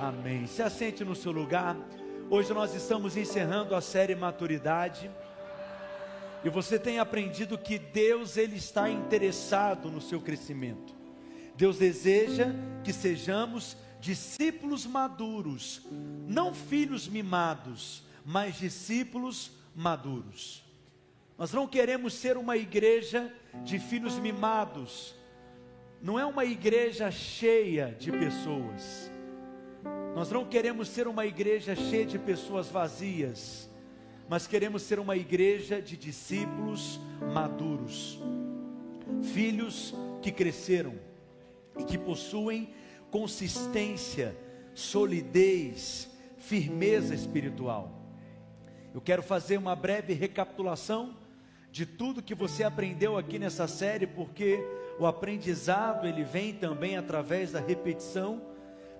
Amém. Se assente no seu lugar. Hoje nós estamos encerrando a série Maturidade. E você tem aprendido que Deus ele está interessado no seu crescimento. Deus deseja que sejamos discípulos maduros, não filhos mimados, mas discípulos maduros. Nós não queremos ser uma igreja de filhos mimados. Não é uma igreja cheia de pessoas. Nós não queremos ser uma igreja cheia de pessoas vazias, mas queremos ser uma igreja de discípulos maduros, filhos que cresceram e que possuem consistência, solidez, firmeza espiritual. Eu quero fazer uma breve recapitulação de tudo que você aprendeu aqui nessa série, porque o aprendizado ele vem também através da repetição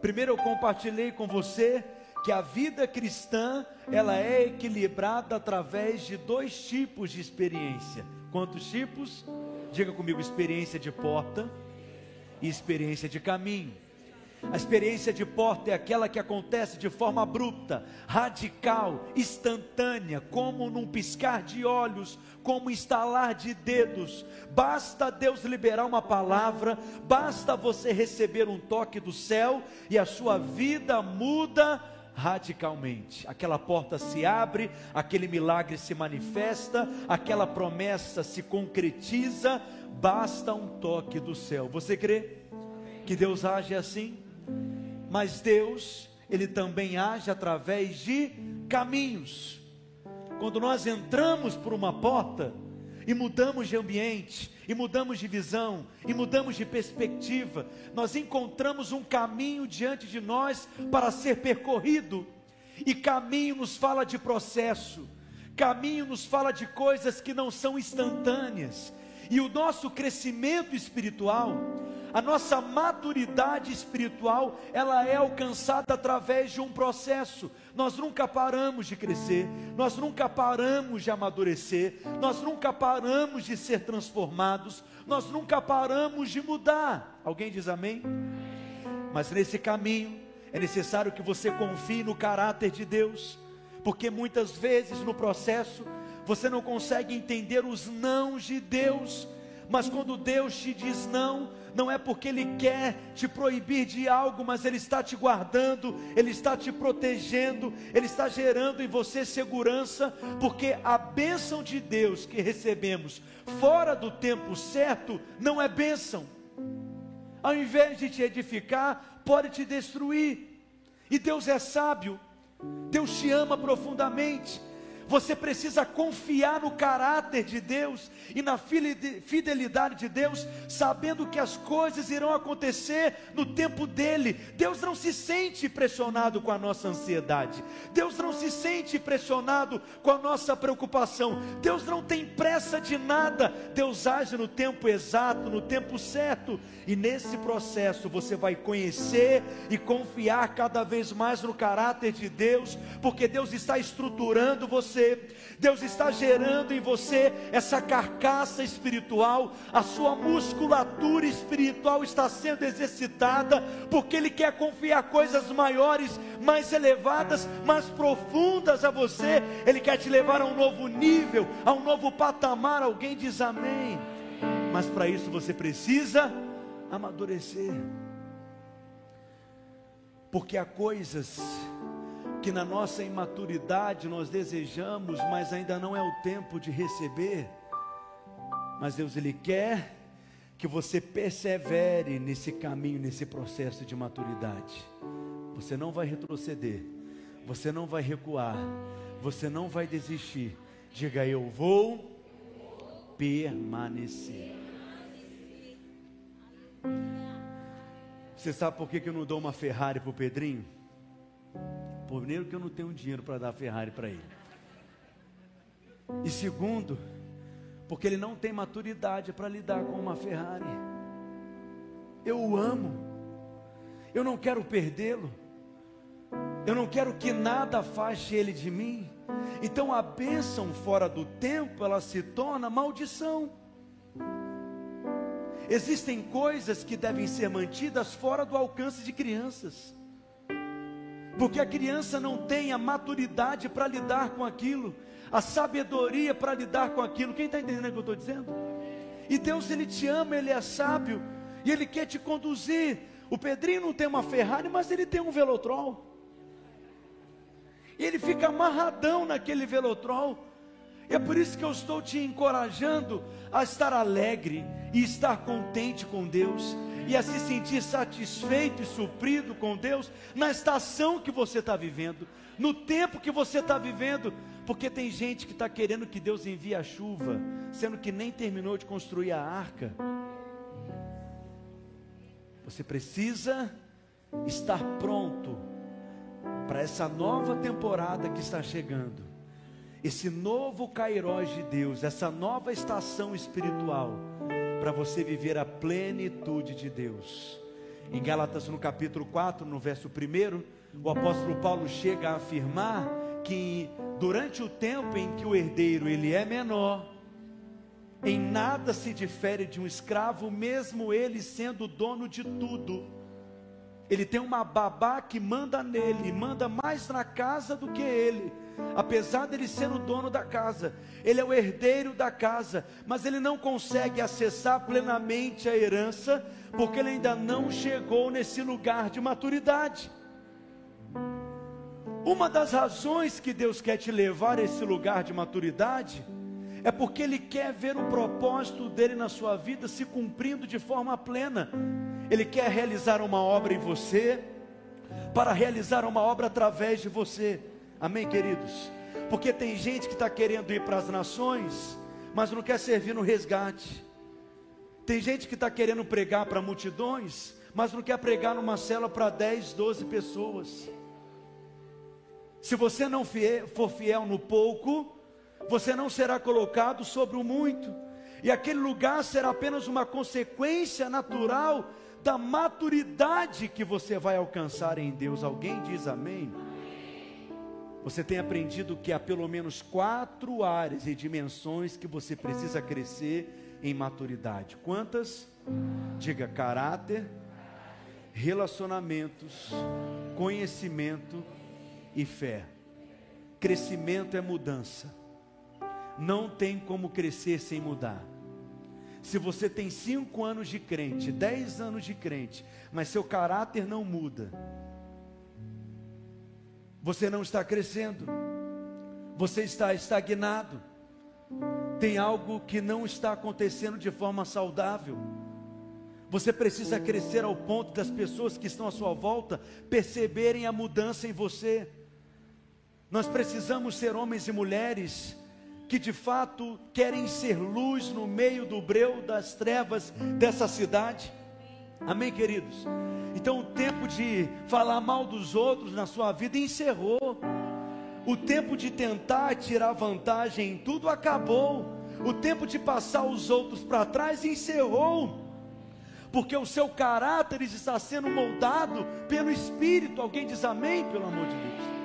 Primeiro eu compartilhei com você que a vida cristã, ela é equilibrada através de dois tipos de experiência. Quantos tipos? Diga comigo, experiência de porta e experiência de caminho. A experiência de porta é aquela que acontece de forma abrupta, radical, instantânea, como num piscar de olhos, como instalar de dedos. Basta Deus liberar uma palavra, basta você receber um toque do céu e a sua vida muda radicalmente. Aquela porta se abre, aquele milagre se manifesta, aquela promessa se concretiza, basta um toque do céu. Você crê que Deus age assim? Mas Deus, Ele também age através de caminhos. Quando nós entramos por uma porta e mudamos de ambiente, e mudamos de visão, e mudamos de perspectiva, nós encontramos um caminho diante de nós para ser percorrido. E caminho nos fala de processo, caminho nos fala de coisas que não são instantâneas. E o nosso crescimento espiritual, a nossa maturidade espiritual, ela é alcançada através de um processo. Nós nunca paramos de crescer, nós nunca paramos de amadurecer, nós nunca paramos de ser transformados, nós nunca paramos de mudar. Alguém diz amém? Mas nesse caminho é necessário que você confie no caráter de Deus, porque muitas vezes no processo você não consegue entender os nãos de Deus, mas quando Deus te diz não, não é porque Ele quer te proibir de algo, mas Ele está te guardando, Ele está te protegendo, Ele está gerando em você segurança, porque a bênção de Deus que recebemos fora do tempo certo não é bênção, ao invés de te edificar, pode te destruir, e Deus é sábio, Deus te ama profundamente, você precisa confiar no caráter de Deus e na fidelidade de Deus, sabendo que as coisas irão acontecer no tempo dele. Deus não se sente pressionado com a nossa ansiedade. Deus não se sente pressionado com a nossa preocupação. Deus não tem pressa de nada. Deus age no tempo exato, no tempo certo. E nesse processo você vai conhecer e confiar cada vez mais no caráter de Deus, porque Deus está estruturando você você, Deus está gerando em você essa carcaça espiritual, a sua musculatura espiritual está sendo exercitada, porque Ele quer confiar coisas maiores, mais elevadas, mais profundas a você, Ele quer te levar a um novo nível, a um novo patamar. Alguém diz amém, mas para isso você precisa amadurecer, porque há coisas que na nossa imaturidade nós desejamos, mas ainda não é o tempo de receber. Mas Deus ele quer que você persevere nesse caminho, nesse processo de maturidade. Você não vai retroceder, você não vai recuar, você não vai desistir. Diga eu vou permanecer. Você sabe por que, eu não dou uma Ferrari para o Pedrinho? Primeiro, que eu não tenho dinheiro para dar Ferrari para ele. E segundo, porque ele não tem maturidade para lidar com uma Ferrari. Eu o amo, eu não quero perdê-lo, eu não quero que nada afaste ele de mim. Então a bênção fora do tempo, ela se torna maldição. Existem coisas que devem ser mantidas fora do alcance de crianças. Porque a criança não tem a maturidade para lidar com aquilo, a sabedoria para lidar com aquilo. Quem está entendendo o que eu estou dizendo? E Deus, Ele te ama, Ele é sábio, e Ele quer te conduzir. O Pedrinho não tem uma Ferrari, mas ele tem um Velotrol. E ele fica amarradão naquele Velotrol. E é por isso que eu estou te encorajando a estar alegre e estar contente com Deus e a se sentir satisfeito e suprido com Deus na estação que você está vivendo, no tempo que você está vivendo, porque tem gente que está querendo que Deus envie a chuva, sendo que nem terminou de construir a arca. Você precisa estar pronto para essa nova temporada que está chegando, esse novo Cairós de Deus, essa nova estação espiritual para você viver a plenitude de Deus. Em Gálatas, no capítulo 4, no verso 1, o apóstolo Paulo chega a afirmar que durante o tempo em que o herdeiro ele é menor, em nada se difere de um escravo, mesmo ele sendo dono de tudo. Ele tem uma babá que manda nele, manda mais na casa do que ele apesar dele ser o dono da casa, ele é o herdeiro da casa, mas ele não consegue acessar plenamente a herança, porque ele ainda não chegou nesse lugar de maturidade. Uma das razões que Deus quer te levar a esse lugar de maturidade é porque Ele quer ver o propósito dele na sua vida se cumprindo de forma plena. Ele quer realizar uma obra em você, para realizar uma obra através de você. Amém, queridos? Porque tem gente que está querendo ir para as nações, mas não quer servir no resgate. Tem gente que está querendo pregar para multidões, mas não quer pregar numa cela para 10, 12 pessoas. Se você não for fiel no pouco, você não será colocado sobre o muito, e aquele lugar será apenas uma consequência natural da maturidade que você vai alcançar em Deus. Alguém diz amém? Você tem aprendido que há pelo menos quatro áreas e dimensões que você precisa crescer em maturidade. Quantas? Diga caráter, relacionamentos, conhecimento e fé. Crescimento é mudança. Não tem como crescer sem mudar. Se você tem cinco anos de crente, dez anos de crente, mas seu caráter não muda, você não está crescendo, você está estagnado, tem algo que não está acontecendo de forma saudável. Você precisa crescer ao ponto das pessoas que estão à sua volta perceberem a mudança em você. Nós precisamos ser homens e mulheres que de fato querem ser luz no meio do breu das trevas dessa cidade. Amém, queridos? Então o tempo de falar mal dos outros na sua vida encerrou. O tempo de tentar tirar vantagem em tudo acabou. O tempo de passar os outros para trás encerrou. Porque o seu caráter está sendo moldado pelo Espírito. Alguém diz amém, pelo amor de Deus.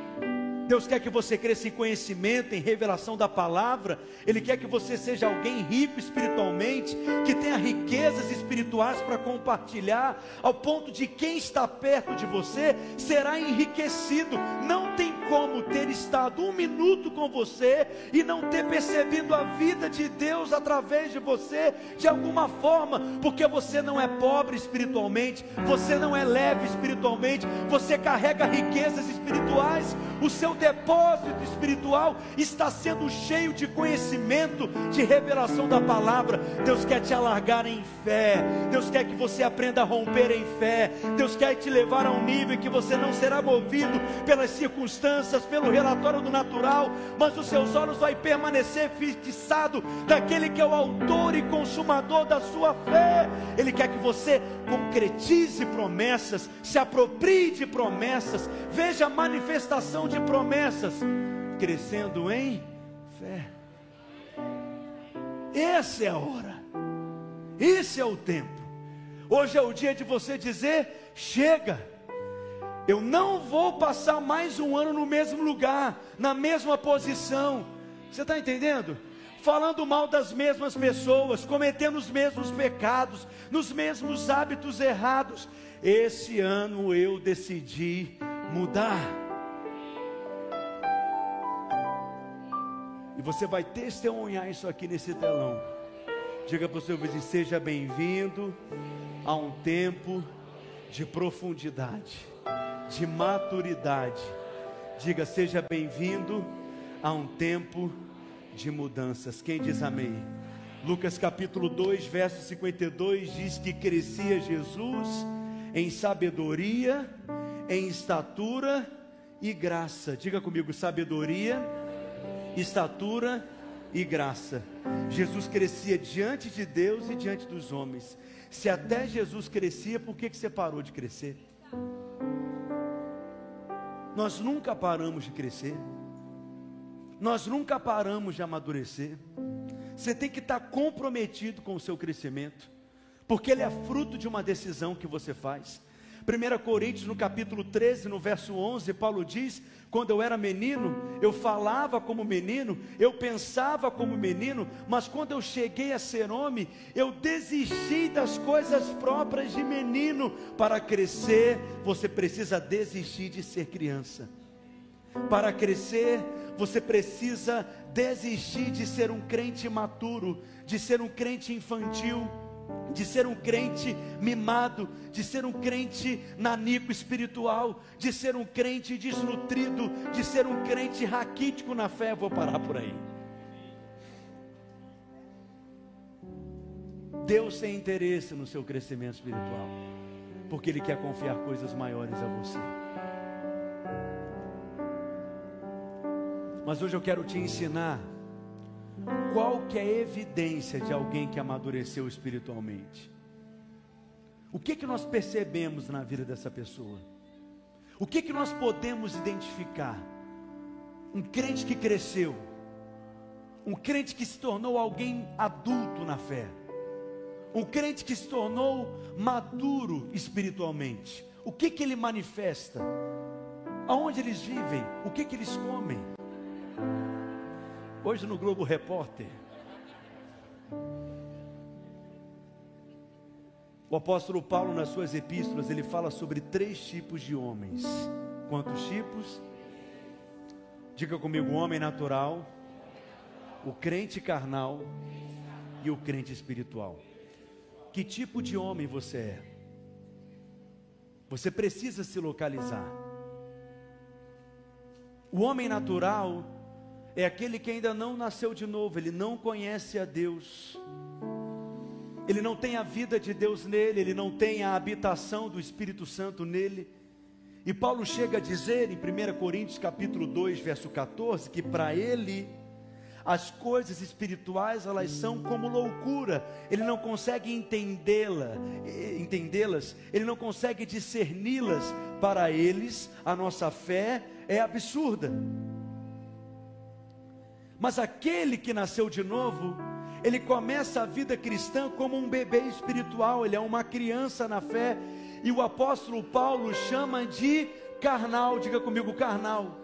Deus quer que você cresça em conhecimento, em revelação da palavra. Ele quer que você seja alguém rico espiritualmente, que tenha riquezas espirituais para compartilhar, ao ponto de quem está perto de você será enriquecido. Não tem como ter estado um minuto com você e não ter percebido a vida de Deus através de você, de alguma forma, porque você não é pobre espiritualmente, você não é leve espiritualmente, você carrega riquezas espirituais. O seu depósito espiritual está sendo cheio de conhecimento, de revelação da palavra. Deus quer te alargar em fé, Deus quer que você aprenda a romper em fé, Deus quer te levar a um nível que você não será movido pelas circunstâncias, pelo relatório do natural, mas os seus olhos vai permanecer fixado daquele que é o autor e consumador da sua fé. Ele quer que você concretize promessas, se aproprie de promessas, veja a manifestação de promessas promessas, crescendo em fé. Essa é a hora, esse é o tempo. Hoje é o dia de você dizer: chega, eu não vou passar mais um ano no mesmo lugar, na mesma posição. Você está entendendo? Falando mal das mesmas pessoas, cometendo os mesmos pecados, nos mesmos hábitos errados. Esse ano eu decidi mudar. Você vai testemunhar isso aqui nesse telão. Diga para o seu vizinho: seja bem-vindo a um tempo de profundidade, de maturidade. Diga: seja bem-vindo a um tempo de mudanças. Quem diz amém? Lucas capítulo 2, verso 52 diz que crescia Jesus em sabedoria, em estatura e graça. Diga comigo: sabedoria, estatura e graça. Jesus crescia diante de Deus e diante dos homens. Se até Jesus crescia, por que, que você parou de crescer? Nós nunca paramos de crescer. Nós nunca paramos de amadurecer. Você tem que estar comprometido com o seu crescimento, porque ele é fruto de uma decisão que você faz. 1 Coríntios, no capítulo 13, no verso 11, Paulo diz: Quando eu era menino, eu falava como menino, eu pensava como menino, mas quando eu cheguei a ser homem, eu desisti das coisas próprias de menino. Para crescer, você precisa desistir de ser criança. Para crescer, você precisa desistir de ser um crente maturo, de ser um crente infantil, de ser um crente mimado, de ser um crente nanico espiritual, de ser um crente desnutrido, de ser um crente raquítico na fé. Vou parar por aí. Deus tem interesse no seu crescimento espiritual, porque Ele quer confiar coisas maiores a você. Mas hoje eu quero te ensinar qual que é a evidência de alguém que amadureceu espiritualmente. O que que nós percebemos na vida dessa pessoa? O que que nós podemos identificar? Um crente que cresceu, um crente que se tornou alguém adulto na fé, um crente que se tornou maduro espiritualmente. O que que ele manifesta? Aonde eles vivem? O que que eles comem? Hoje no Globo Repórter, o apóstolo Paulo, nas suas epístolas, ele fala sobre três tipos de homens. Quantos tipos? Diga comigo: o homem natural, o crente carnal e o crente espiritual. Que tipo de homem você é? Você precisa se localizar. O homem natural é aquele que ainda não nasceu de novo, ele não conhece a Deus, ele não tem a vida de Deus nele, ele não tem a habitação do Espírito Santo nele. E Paulo chega a dizer em 1 Coríntios capítulo 2, verso 14, que para ele as coisas espirituais elas são como loucura. Ele não consegue entendê-la, entendê-las, ele não consegue discerni-las. Para eles, a nossa fé é absurda. Mas aquele que nasceu de novo, ele começa a vida cristã como um bebê espiritual, ele é uma criança na fé, e o apóstolo Paulo chama de carnal, diga comigo, carnal.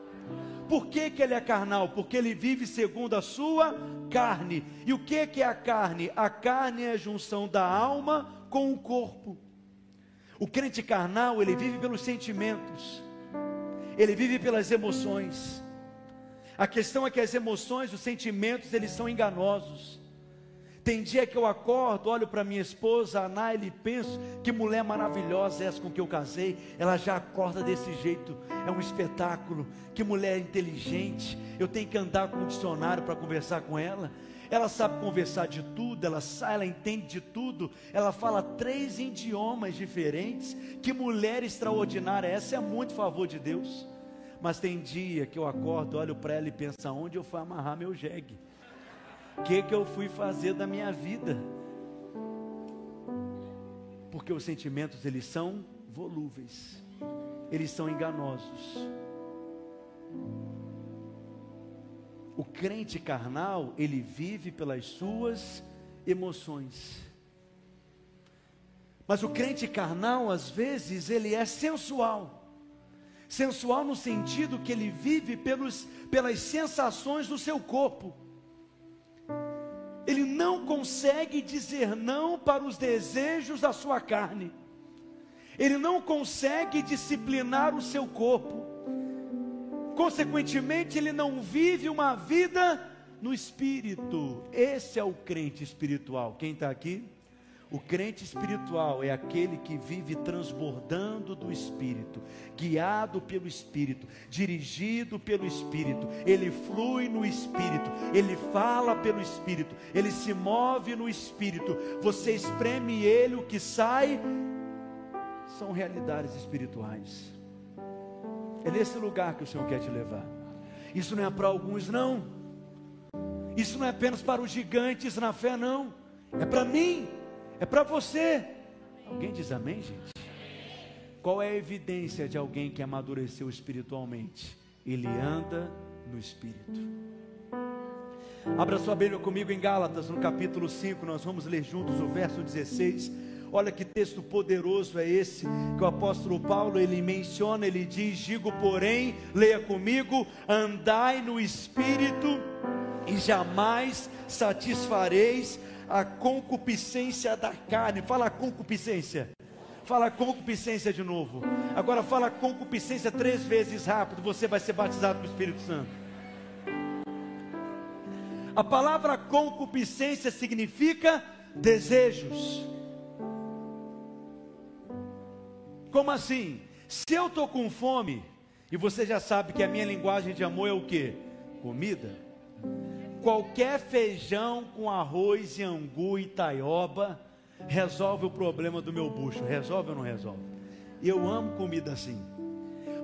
Por que, que ele é carnal? Porque ele vive segundo a sua carne. E o que, que é a carne? A carne é a junção da alma com o corpo. O crente carnal, ele vive pelos sentimentos, ele vive pelas emoções. A questão é que as emoções, os sentimentos, eles são enganosos. Tem dia que eu acordo, olho para minha esposa, a Naila, e penso que mulher maravilhosa é essa com que eu casei. Ela já acorda desse jeito, é um espetáculo. Que mulher inteligente. Eu tenho que andar com um dicionário para conversar com ela. Ela sabe conversar de tudo, ela, ela entende de tudo. Ela fala três idiomas diferentes. Que mulher extraordinária! Essa é muito favor de Deus. Mas tem dia que eu acordo, olho para ela e penso: onde eu fui amarrar meu jegue? O que, que eu fui fazer da minha vida? Porque os sentimentos eles são volúveis, eles são enganosos. O crente carnal, ele vive pelas suas emoções. Mas o crente carnal, às vezes, ele é sensual. Sensual no sentido que ele vive pelos, pelas sensações do seu corpo. Ele não consegue dizer não para os desejos da sua carne. Ele não consegue disciplinar o seu corpo. Consequentemente, ele não vive uma vida no espírito. Esse é o crente espiritual. Quem está aqui? O crente espiritual é aquele que vive transbordando do Espírito, guiado pelo Espírito, dirigido pelo Espírito, ele flui no Espírito, ele fala pelo Espírito, ele se move no Espírito. Você espreme ele, o que sai são realidades espirituais. É nesse lugar que o Senhor quer te levar. Isso não é para alguns, não. Isso não é apenas para os gigantes na fé, não. É para mim é para você. Alguém diz amém, gente? Qual é a evidência de alguém que amadureceu espiritualmente? Ele anda no Espírito. Abra sua Bíblia comigo em Gálatas, no capítulo 5, nós vamos ler juntos o verso 16. Olha que texto poderoso é esse que o apóstolo Paulo ele menciona, ele diz: "Digo, porém, leia comigo, andai no espírito e jamais satisfareis a concupiscência da carne. Fala concupiscência. Fala concupiscência de novo. Agora fala concupiscência três vezes rápido. Você vai ser batizado com o Espírito Santo. A palavra concupiscência significa desejos. Como assim? Se eu estou com fome, e você já sabe que a minha linguagem de amor é o que? Comida qualquer feijão com arroz e angu e taioba resolve o problema do meu bucho. Resolve ou não resolve? Eu amo comida assim.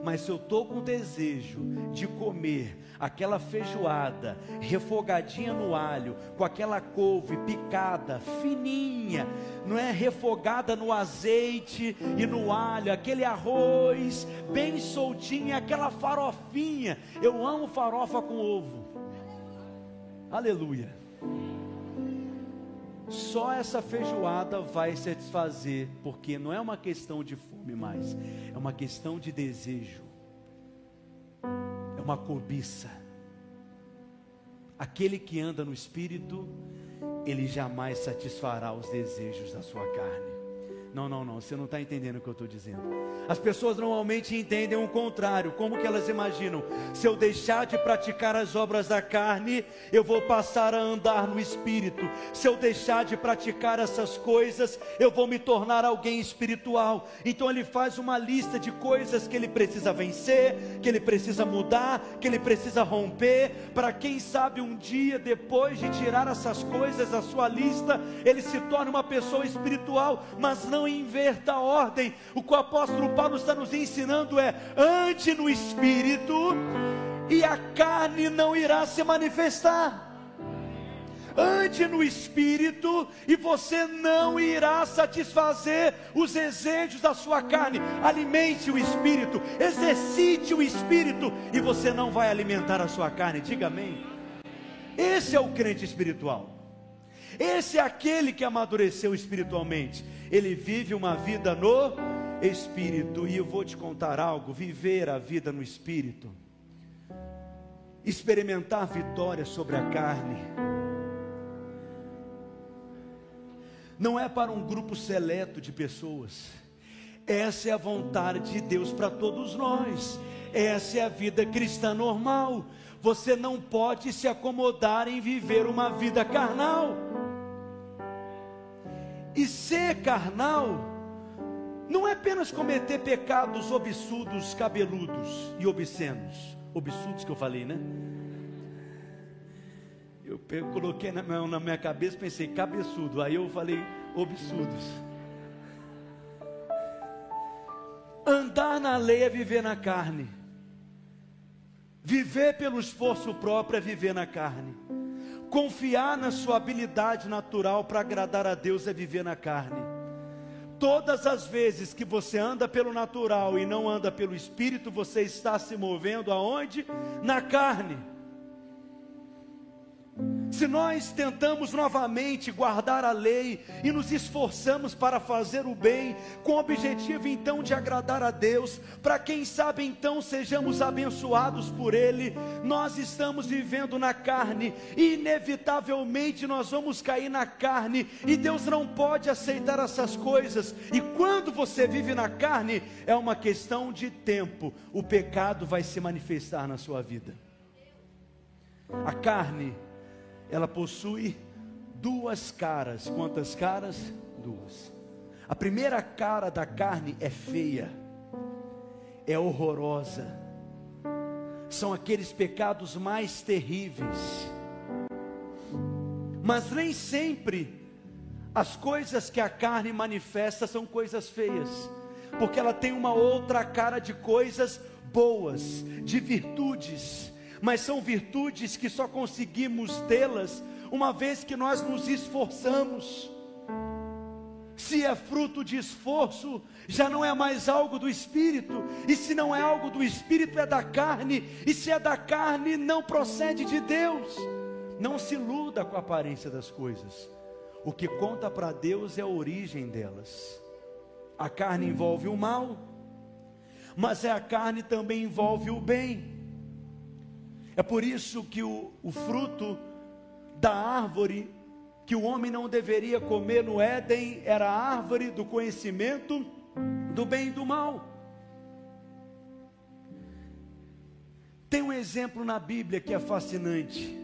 Mas se eu estou com desejo de comer aquela feijoada refogadinha no alho, com aquela couve picada, fininha, não é refogada no azeite e no alho, aquele arroz bem soltinho, aquela farofinha. Eu amo farofa com ovo. Aleluia. Só essa feijoada vai satisfazer, porque não é uma questão de fome mais, é uma questão de desejo, é uma cobiça. Aquele que anda no espírito, ele jamais satisfará os desejos da sua carne. Não, não, não, você não está entendendo o que eu estou dizendo. As pessoas normalmente entendem o contrário. Como que elas imaginam? Se eu deixar de praticar as obras da carne, eu vou passar a andar no espírito. Se eu deixar de praticar essas coisas, eu vou me tornar alguém espiritual. Então ele faz uma lista de coisas que ele precisa vencer, que ele precisa mudar, que ele precisa romper, para quem sabe um dia depois de tirar essas coisas da sua lista, ele se torna uma pessoa espiritual, mas não inverta a ordem. O que o apóstolo Paulo está nos ensinando é: ande no espírito e a carne não irá se manifestar. Ande no espírito e você não irá satisfazer os desejos da sua carne. Alimente o espírito, exercite o espírito e você não vai alimentar a sua carne. Diga amém. Esse é o crente espiritual. Esse é aquele que amadureceu espiritualmente ele vive uma vida no espírito. E eu vou te contar algo: viver a vida no espírito, experimentar vitória sobre a carne, não é para um grupo seleto de pessoas. Essa é a vontade de Deus para todos nós. Essa é a vida cristã normal. Você não pode se acomodar em viver uma vida carnal. E ser carnal não é apenas cometer pecados obsudos, cabeludos e obscenos. Obsudos que eu falei, né? Eu coloquei na minha, na minha cabeça, pensei cabeçudo. Aí eu falei obsudos. Andar na lei é viver na carne. Viver pelo esforço próprio é viver na carne. Confiar na sua habilidade natural para agradar a Deus é viver na carne. Todas as vezes que você anda pelo natural e não anda pelo espírito, você está se movendo aonde? Na carne. Se nós tentamos novamente guardar a lei e nos esforçamos para fazer o bem, com o objetivo então de agradar a Deus, para quem sabe então sejamos abençoados por Ele, nós estamos vivendo na carne e inevitavelmente nós vamos cair na carne e Deus não pode aceitar essas coisas. E quando você vive na carne, é uma questão de tempo, o pecado vai se manifestar na sua vida. A carne ela possui duas caras. Quantas caras? Duas. A primeira cara da carne é feia, é horrorosa. São aqueles pecados mais terríveis. Mas nem sempre as coisas que a carne manifesta são coisas feias, porque ela tem uma outra cara de coisas boas, de virtudes, mas são virtudes que só conseguimos tê-las uma vez que nós nos esforçamos. Se é fruto de esforço, já não é mais algo do espírito, e se não é algo do espírito, é da carne, e se é da carne, não procede de Deus. Não se iluda com a aparência das coisas. O que conta para Deus é a origem delas. A carne envolve o mal, mas é a carne também envolve o bem. É por isso que o, o fruto da árvore que o homem não deveria comer no Éden era a árvore do conhecimento do bem e do mal. Tem um exemplo na Bíblia que é fascinante.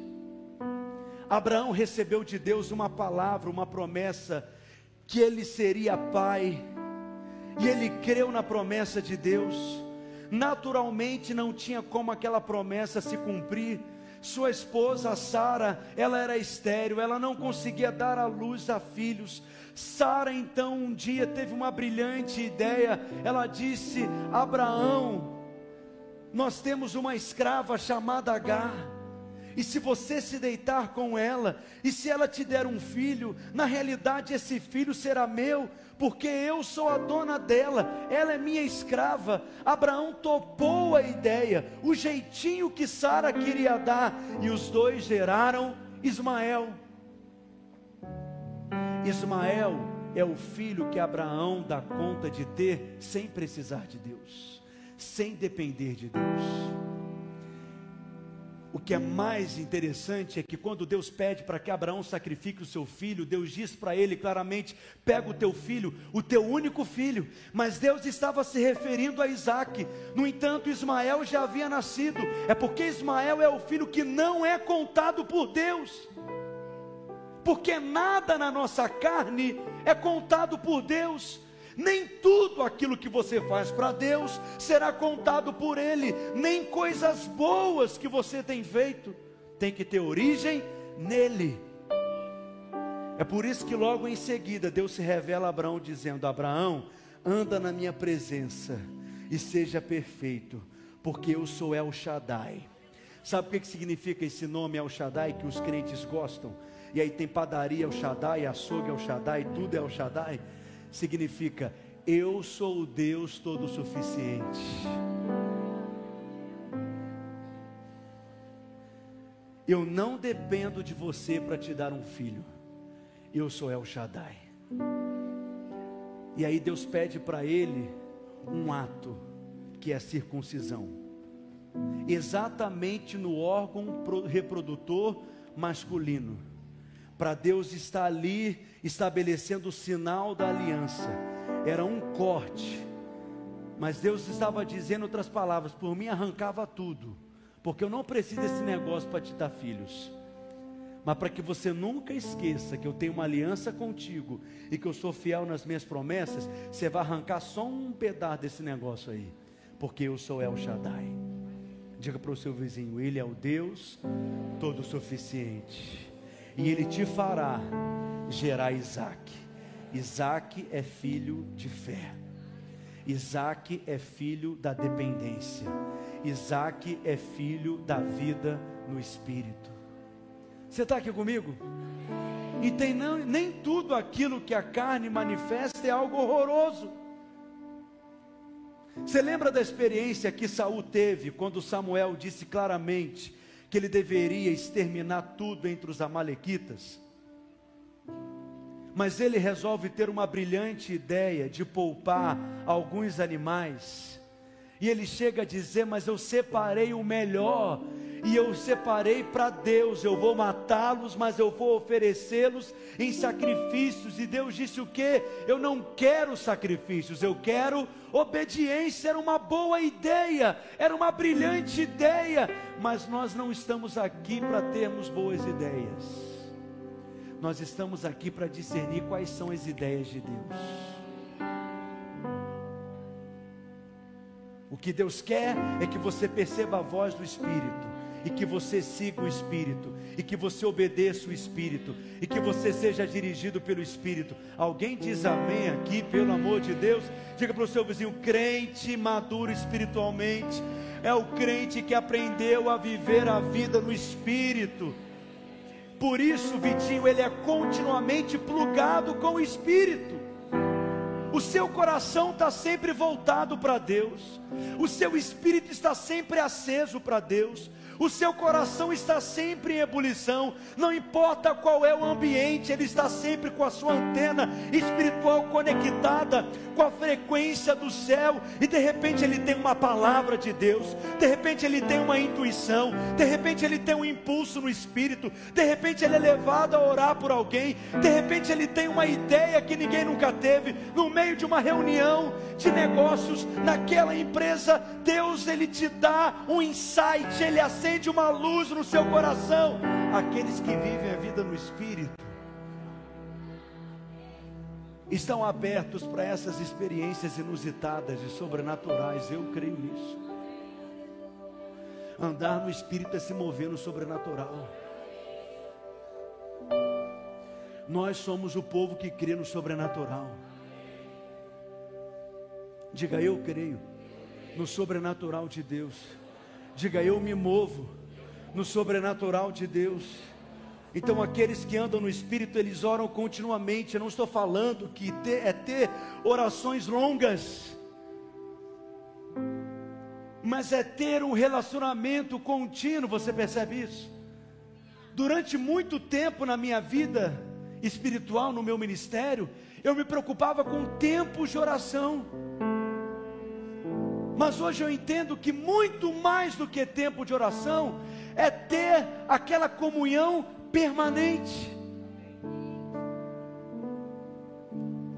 Abraão recebeu de Deus uma palavra, uma promessa, que ele seria pai, e ele creu na promessa de Deus. Naturalmente não tinha como aquela promessa se cumprir. Sua esposa Sara, ela era estéril, ela não conseguia dar à luz a filhos. Sara então um dia teve uma brilhante ideia. Ela disse: Abraão, nós temos uma escrava chamada Agar e se você se deitar com ela, e se ela te der um filho, na realidade esse filho será meu, porque eu sou a dona dela, ela é minha escrava. Abraão topou a ideia, o jeitinho que Sara queria dar, e os dois geraram Ismael. Ismael é o filho que Abraão dá conta de ter sem precisar de Deus, sem depender de Deus. O que é mais interessante é que quando Deus pede para que Abraão sacrifique o seu filho, Deus diz para ele claramente: pega o teu filho, o teu único filho. Mas Deus estava se referindo a Isaac. No entanto, Ismael já havia nascido. É porque Ismael é o filho que não é contado por Deus. Porque nada na nossa carne é contado por Deus. Nem tudo aquilo que você faz para Deus será contado por Ele, nem coisas boas que você tem feito, tem que ter origem nele. É por isso que logo em seguida Deus se revela a Abraão dizendo: Abraão, anda na minha presença e seja perfeito, porque eu sou El Shaddai. Sabe o que significa esse nome El Shaddai que os crentes gostam? E aí tem padaria El Shaddai, açougue El Shaddai, tudo é El Shaddai significa eu sou o Deus todo suficiente. Eu não dependo de você para te dar um filho. Eu sou El Shaddai. E aí Deus pede para ele um ato, que é a circuncisão. Exatamente no órgão reprodutor masculino para Deus estar ali estabelecendo o sinal da aliança. Era um corte. Mas Deus estava dizendo outras palavras: por mim arrancava tudo, porque eu não preciso desse negócio para te dar filhos. Mas para que você nunca esqueça que eu tenho uma aliança contigo e que eu sou fiel nas minhas promessas, você vai arrancar só um pedaço desse negócio aí, porque eu sou El Shaddai. Diga para o seu vizinho: Ele é o Deus todo suficiente e ele te fará gerar Isaac. Isaac é filho de fé. Isaac é filho da dependência. Isaac é filho da vida no Espírito. Você está aqui comigo? E tem não, nem tudo aquilo que a carne manifesta é algo horroroso. Você lembra da experiência que Saul teve quando Samuel disse claramente: que ele deveria exterminar tudo entre os Amalequitas. Mas ele resolve ter uma brilhante ideia de poupar alguns animais. E ele chega a dizer: Mas eu separei o melhor. E eu separei para Deus, eu vou matá-los, mas eu vou oferecê-los em sacrifícios. E Deus disse o que? Eu não quero sacrifícios, eu quero obediência. Era uma boa ideia, era uma brilhante ideia, mas nós não estamos aqui para termos boas ideias. Nós estamos aqui para discernir quais são as ideias de Deus. O que Deus quer é que você perceba a voz do Espírito e que você siga o Espírito, e que você obedeça o Espírito, e que você seja dirigido pelo Espírito. Alguém diz amém aqui, pelo amor de Deus? Diga para o seu vizinho: crente maduro espiritualmente, é o crente que aprendeu a viver a vida no Espírito. Por isso, Vitinho, ele é continuamente plugado com o Espírito. O seu coração está sempre voltado para Deus, o seu espírito está sempre aceso para Deus, o seu coração está sempre em ebulição, não importa qual é o ambiente, ele está sempre com a sua antena espiritual conectada com a frequência do céu, e de repente ele tem uma palavra de Deus, de repente ele tem uma intuição, de repente ele tem um impulso no espírito, de repente ele é levado a orar por alguém, de repente ele tem uma ideia que ninguém nunca teve, no meio de uma reunião de negócios, naquela empresa, Deus ele te dá um insight, ele acende acende uma luz no seu coração. Aqueles que vivem a vida no Espírito estão abertos para essas experiências inusitadas e sobrenaturais. Eu creio nisso. Andar no Espírito é se mover no sobrenatural. Nós somos o povo que crê no sobrenatural. Diga, eu creio no sobrenatural de Deus. Diga, eu me movo no sobrenatural de Deus. Então, aqueles que andam no Espírito, eles oram continuamente. Eu não estou falando que ter, é ter orações longas, mas é ter um relacionamento contínuo. Você percebe isso? Durante muito tempo na minha vida espiritual, no meu ministério, eu me preocupava com tempos de oração. Mas hoje eu entendo que muito mais do que tempo de oração é ter aquela comunhão permanente.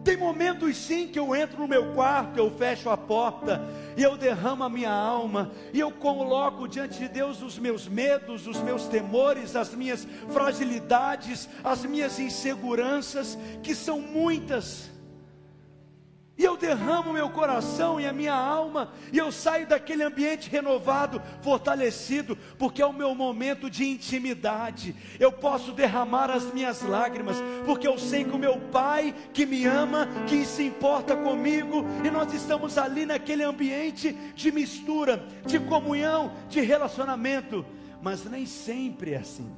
Tem momentos sim que eu entro no meu quarto, eu fecho a porta e eu derramo a minha alma e eu coloco diante de Deus os meus medos, os meus temores, as minhas fragilidades, as minhas inseguranças, que são muitas. E eu derramo meu coração e a minha alma, e eu saio daquele ambiente renovado, fortalecido, porque é o meu momento de intimidade. Eu posso derramar as minhas lágrimas, porque eu sei que o meu Pai que me ama, que se importa comigo, e nós estamos ali naquele ambiente de mistura, de comunhão, de relacionamento. Mas nem sempre é assim.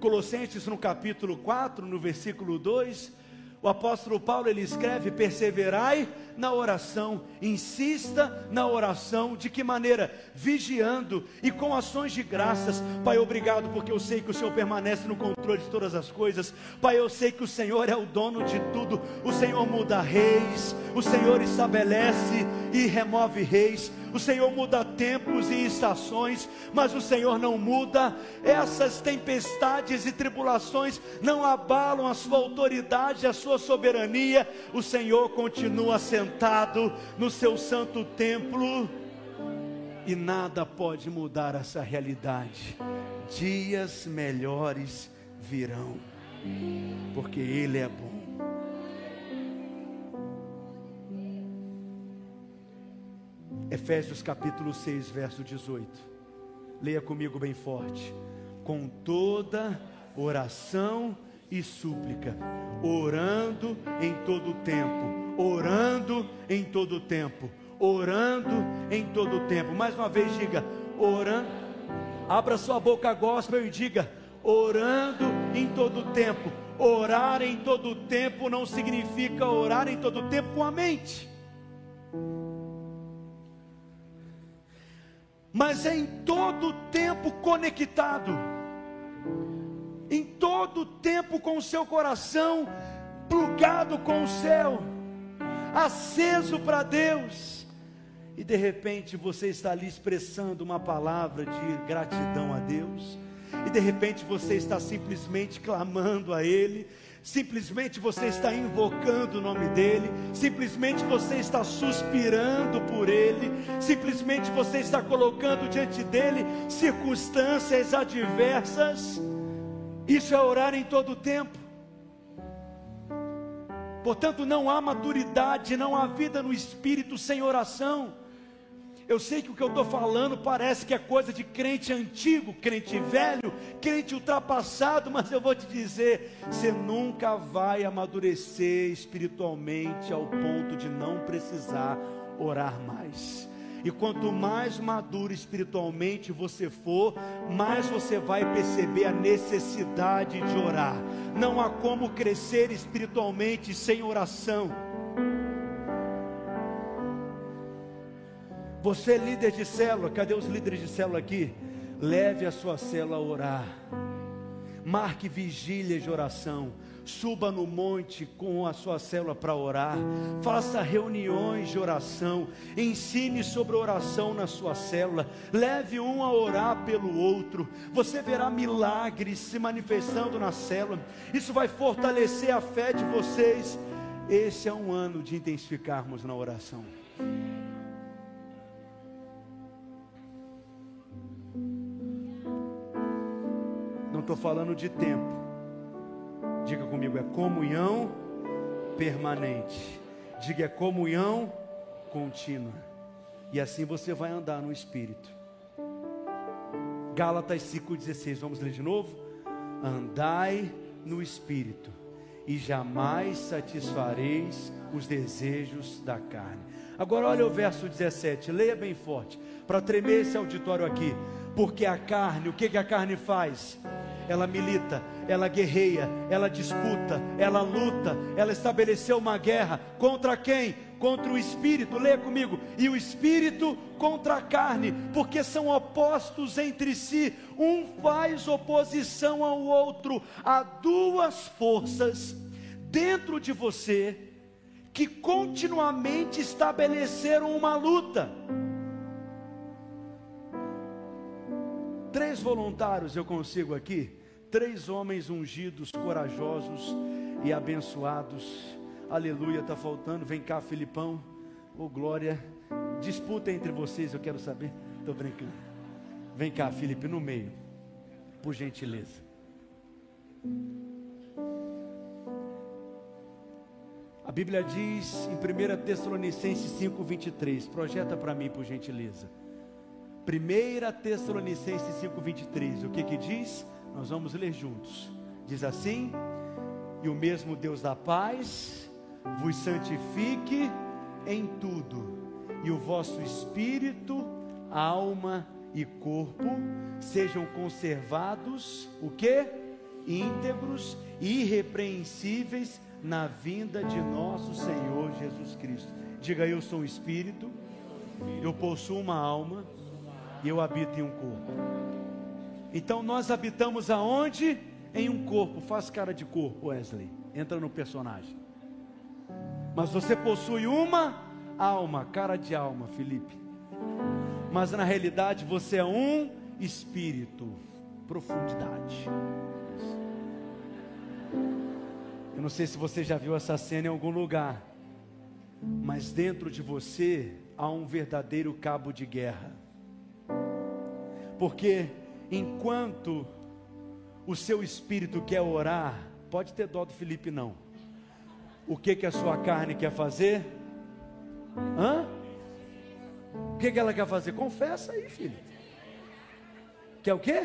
Colossenses no capítulo 4, no versículo 2, o apóstolo Paulo ele escreve: perseverai na oração, insista na oração, de que maneira? Vigiando e com ações de graças. Pai, obrigado, porque eu sei que o Senhor permanece no controle de todas as coisas. Pai, eu sei que o Senhor é o dono de tudo. O Senhor muda reis, o Senhor estabelece e remove reis. O Senhor muda tempos e estações, mas o Senhor não muda. Essas tempestades e tribulações não abalam a sua autoridade, a sua soberania. O Senhor continua sentado no seu santo templo. E nada pode mudar essa realidade. Dias melhores virão, porque Ele é bom. Efésios capítulo 6, verso 18. Leia comigo bem forte. Com toda oração e súplica, orando em todo tempo, orando em todo tempo, orando em todo tempo. Mais uma vez diga, orando. Abra sua boca gospel e diga, orando em todo tempo. Orar em todo tempo não significa orar em todo tempo com a mente. Mas é em todo tempo conectado, em todo tempo com o seu coração plugado com o céu, aceso para Deus. e de repente você está ali expressando uma palavra de gratidão a Deus, e de repente você está simplesmente clamando a Ele, simplesmente você está invocando o nome dEle, simplesmente você está suspirando por Ele, simplesmente você está colocando diante dEle circunstâncias adversas, isso é orar em todo o tempo. Portanto, não há maturidade, não há vida no espírito sem oração. Eu sei que o que eu estou falando parece que é coisa de crente antigo, crente velho, crente ultrapassado, mas eu vou te dizer: você nunca vai amadurecer espiritualmente ao ponto de não precisar orar mais. E quanto mais maduro espiritualmente você for, mais você vai perceber a necessidade de orar. Não há como crescer espiritualmente sem oração. Você é líder de célula, cadê os líderes de célula aqui? Leve a sua célula a orar. Marque vigílias de oração suba no monte com a sua célula para orar, faça reuniões de oração, ensine sobre oração na sua célula, leve um a orar pelo outro, você verá milagres se manifestando na célula, isso vai fortalecer a fé de vocês. Esse é um ano de intensificarmos na oração. Estou falando de tempo Diga comigo, é comunhão permanente. Diga, é comunhão contínua. E assim você vai andar no Espírito. Gálatas 5,16, vamos ler de novo? Andai no Espírito, e jamais satisfareis os desejos da carne. Agora olha o verso 17, leia bem forte, para tremer esse auditório aqui. Porque a carne, o que, que a carne faz? Ela milita, ela guerreia, ela disputa, ela luta, ela estabeleceu uma guerra. Contra quem? Contra o espírito, leia comigo, e o espírito contra a carne, porque são opostos entre si, um faz oposição ao outro, há duas forças dentro de você que continuamente estabeleceram uma luta. Três voluntários eu consigo aqui três homens ungidos, corajosos e abençoados. Aleluia, está faltando. Vem cá, Filipão. Ô oh, glória. Disputa entre vocês, eu quero saber. Estou brincando. Vem cá, Felipe, no meio. Por gentileza. A Bíblia diz em 1 Tessalonicenses 5, 23. Projeta para mim, por gentileza. 1 Tessalonicenses 5, 23. O que que diz? Nós vamos ler juntos. Diz assim: E o mesmo Deus da paz vos santifique em tudo, e o vosso espírito, alma e corpo sejam conservados, o que? Íntegros e irrepreensíveis na vinda de nosso Senhor Jesus Cristo. Diga: Eu sou um espírito, eu possuo uma alma e eu habito em um corpo. Então nós habitamos aonde? Em um corpo. Faz cara de corpo, Wesley. Entra no personagem. Mas você possui uma alma, cara de alma, Felipe. Mas na realidade você é um espírito, profundidade. Eu não sei se você já viu essa cena em algum lugar, mas dentro de você há um verdadeiro cabo de guerra. Porque enquanto o seu espírito quer orar, pode ter dó do Felipe não. O que que a sua carne quer fazer? Hã? O que que ela quer fazer? Confessa aí, filho. Quer o quê?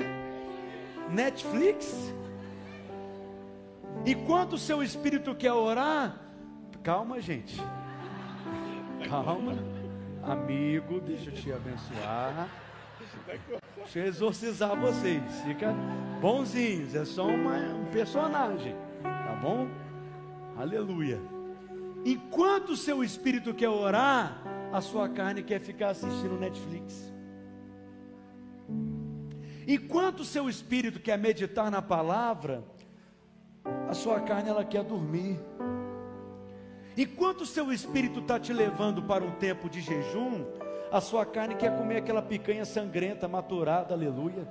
Netflix? Enquanto o seu espírito quer orar, calma, gente. Calma, amigo, deixa eu te abençoar. Deixa eu exorcizar vocês. Fica bonzinhos. É só uma, um personagem. Tá bom? Aleluia. Enquanto o seu espírito quer orar, a sua carne quer ficar assistindo Netflix. Enquanto o seu espírito quer meditar na palavra, a sua carne ela quer dormir. Enquanto o seu espírito está te levando para um tempo de jejum, A sua carne quer comer aquela picanha sangrenta, maturada, aleluia.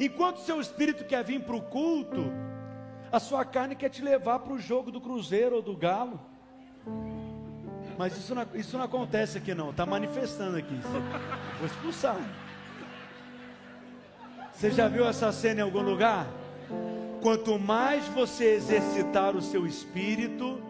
Enquanto seu espírito quer vir para o culto, a sua carne quer te levar para o jogo do Cruzeiro ou do Galo. Mas isso não, isso não acontece aqui não, está manifestando aqui. Vou expulsar. Você já viu essa cena em algum lugar? Quanto mais você exercitar o seu espírito,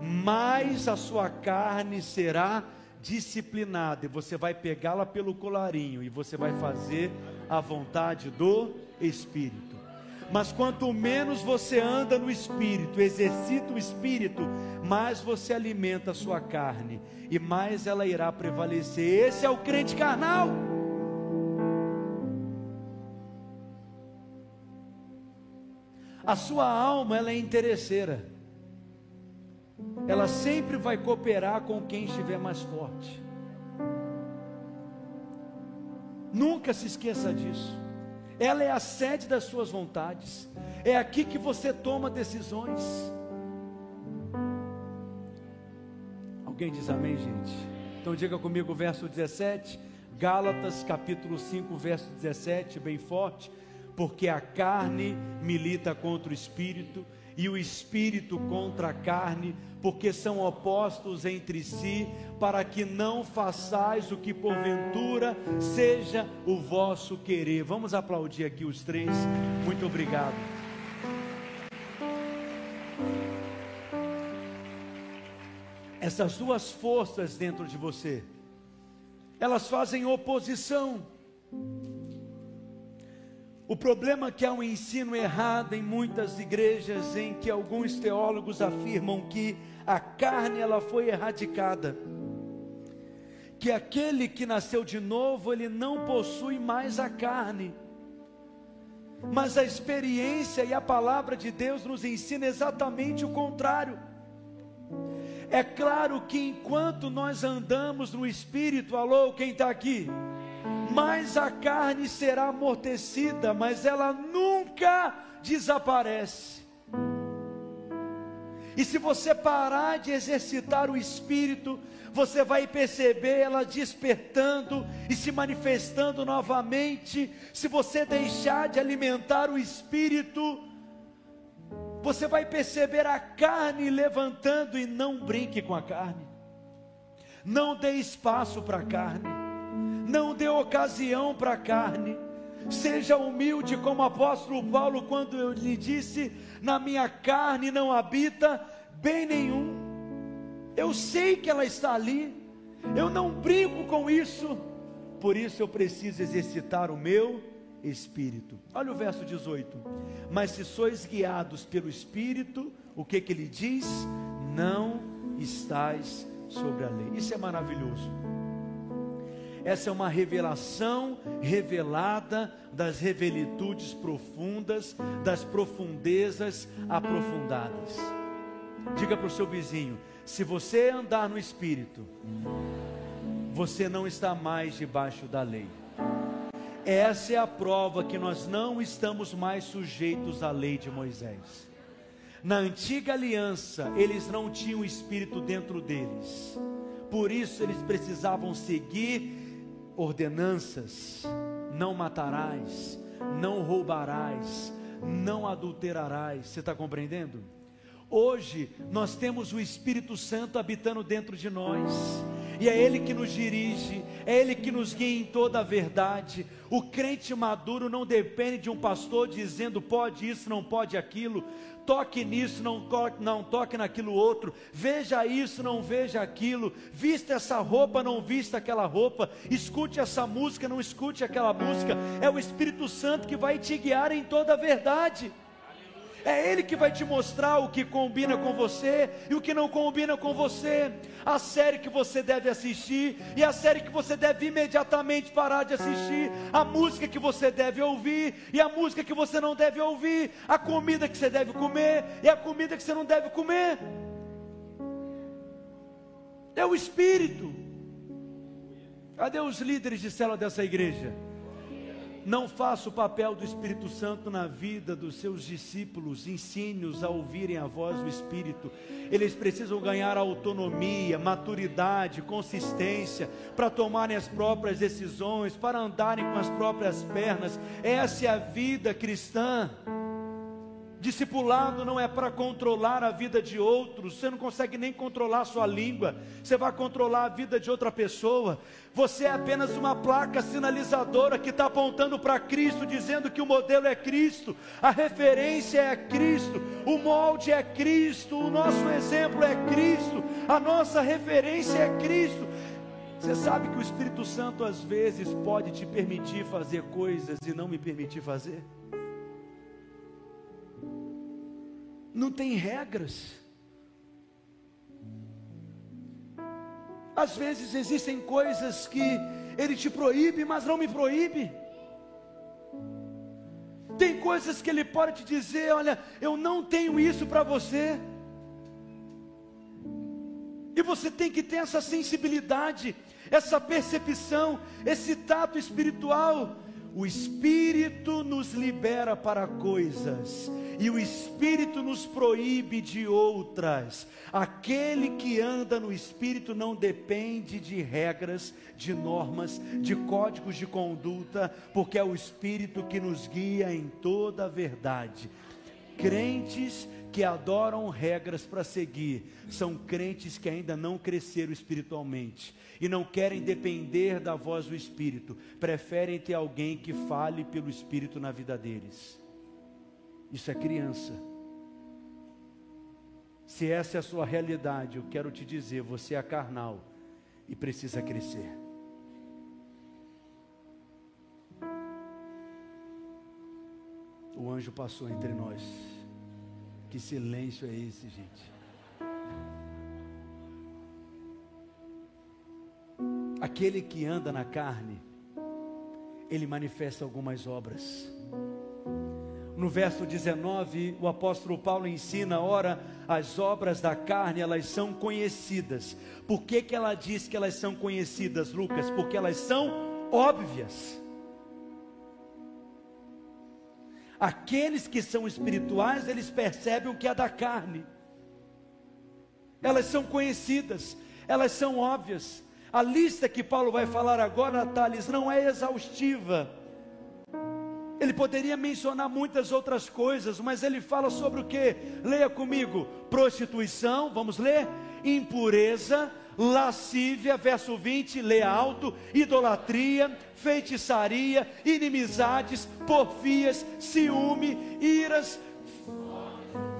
mais a sua carne será disciplinada e você vai pegá-la pelo colarinho e você vai fazer a vontade do Espírito. Mas quanto menos você anda no Espírito, exercita o Espírito, mais você alimenta a sua carne e mais ela irá prevalecer. Esse é o crente carnal. A sua alma ela é interesseira. Ela sempre vai cooperar com quem estiver mais forte. Nunca se esqueça disso. Ela é a sede das suas vontades. É aqui que você toma decisões. Alguém diz amém, gente? Então diga comigo o verso 17, Gálatas capítulo 5, verso 17, bem forte. Porque a carne milita contra o espírito e o espírito contra a carne, porque são opostos entre si, para que não façais o que porventura seja o vosso querer. Vamos aplaudir aqui os três. Muito obrigado. Essas duas forças dentro de você, elas fazem oposição. O problema é que há um ensino errado em muitas igrejas em que alguns teólogos afirmam que a carne ela foi erradicada. Que aquele que nasceu de novo, ele não possui mais a carne. Mas a experiência e a palavra de Deus nos ensina exatamente o contrário. É claro que enquanto nós andamos no Espírito, alô, quem está aqui? Mais a carne será amortecida, mas ela nunca desaparece. E se você parar de exercitar o espírito, você vai perceber ela despertando e se manifestando novamente. Se você deixar de alimentar o espírito, você vai perceber a carne levantando e não brinque com a carne. Não dê espaço para a carne não dê ocasião para a carne. Seja humilde como o apóstolo Paulo, quando eu lhe disse: Na minha carne não habita bem nenhum. Eu sei que ela está ali, eu não brinco com isso, por isso eu preciso exercitar o meu espírito. Olha o verso 18: Mas se sois guiados pelo espírito, o que que ele diz? Não estais sobre a lei. Isso é maravilhoso. Essa é uma revelação revelada das revelitudes profundas, das profundezas aprofundadas. Diga para o seu vizinho: se você andar no Espírito, você não está mais debaixo da lei. Essa é a prova que nós não estamos mais sujeitos à lei de Moisés. Na antiga aliança, eles não tinham o Espírito dentro deles, por isso eles precisavam seguir ordenanças: não matarás, não roubarás, não adulterarás. Você está compreendendo? Hoje nós temos o Espírito Santo habitando dentro de nós, e é Ele que nos dirige, é Ele que nos guia em toda a verdade. O crente maduro não depende de um pastor dizendo pode isso, não pode aquilo. Toque nisso, não toque, não toque naquilo outro, veja isso, não veja aquilo, vista essa roupa, não vista aquela roupa, escute essa música, não escute aquela música, é o Espírito Santo que vai te guiar em toda a verdade. É Ele que vai te mostrar o que combina com você e o que não combina com você. A série que você deve assistir e a série que você deve imediatamente parar de assistir. A música que você deve ouvir e a música que você não deve ouvir. A comida que você deve comer e a comida que você não deve comer. É o Espírito. Cadê os líderes de célula dessa igreja? Não faça o papel do Espírito Santo na vida dos seus discípulos, ensine-os a ouvirem a voz do Espírito. Eles precisam ganhar autonomia, maturidade, consistência para tomarem as próprias decisões, para andarem com as próprias pernas. Essa é a vida cristã. Discipulado não é para controlar a vida de outros, você não consegue nem controlar a sua língua, você vai controlar a vida de outra pessoa. Você é apenas uma placa sinalizadora que está apontando para Cristo, dizendo que o modelo é Cristo, a referência é Cristo, o molde é Cristo, o nosso exemplo é Cristo, a nossa referência é Cristo. Você sabe que o Espírito Santo às vezes pode te permitir fazer coisas e não me permitir fazer? Não tem regras. Às vezes existem coisas que Ele te proíbe, mas não me proíbe. Tem coisas que Ele pode te dizer: olha, eu não tenho isso para você. E você tem que ter essa sensibilidade, essa percepção, esse tato espiritual o Espírito nos libera para coisas, e o Espírito nos proíbe de outras. Aquele que anda no Espírito não depende de regras, de normas, de códigos de conduta, porque é o Espírito que nos guia em toda a verdade. Crentes que adoram regras para seguir são crentes que ainda não cresceram espiritualmente e não querem depender da voz do Espírito, preferem ter alguém que fale pelo Espírito na vida deles. Isso é criança. Se essa é a sua realidade, eu quero te dizer: você é carnal e precisa crescer. O anjo passou entre nós. Que silêncio é esse, gente? Aquele que anda na carne, ele manifesta algumas obras. No verso 19, o apóstolo Paulo ensina, ora, as obras da carne, elas são conhecidas. Por que, que ela diz que elas são conhecidas, Lucas? Porque elas são óbvias. Aqueles que são espirituais, eles percebem o que é da carne. Elas são conhecidas, elas são óbvias. A lista que Paulo vai falar agora, Thales, não é exaustiva. Ele poderia mencionar muitas outras coisas, mas ele fala sobre o que? Leia comigo: prostituição, vamos ler? Impureza, lascívia, verso 20, lê alto, idolatria, feitiçaria, inimizades, porfias, ciúme, iras,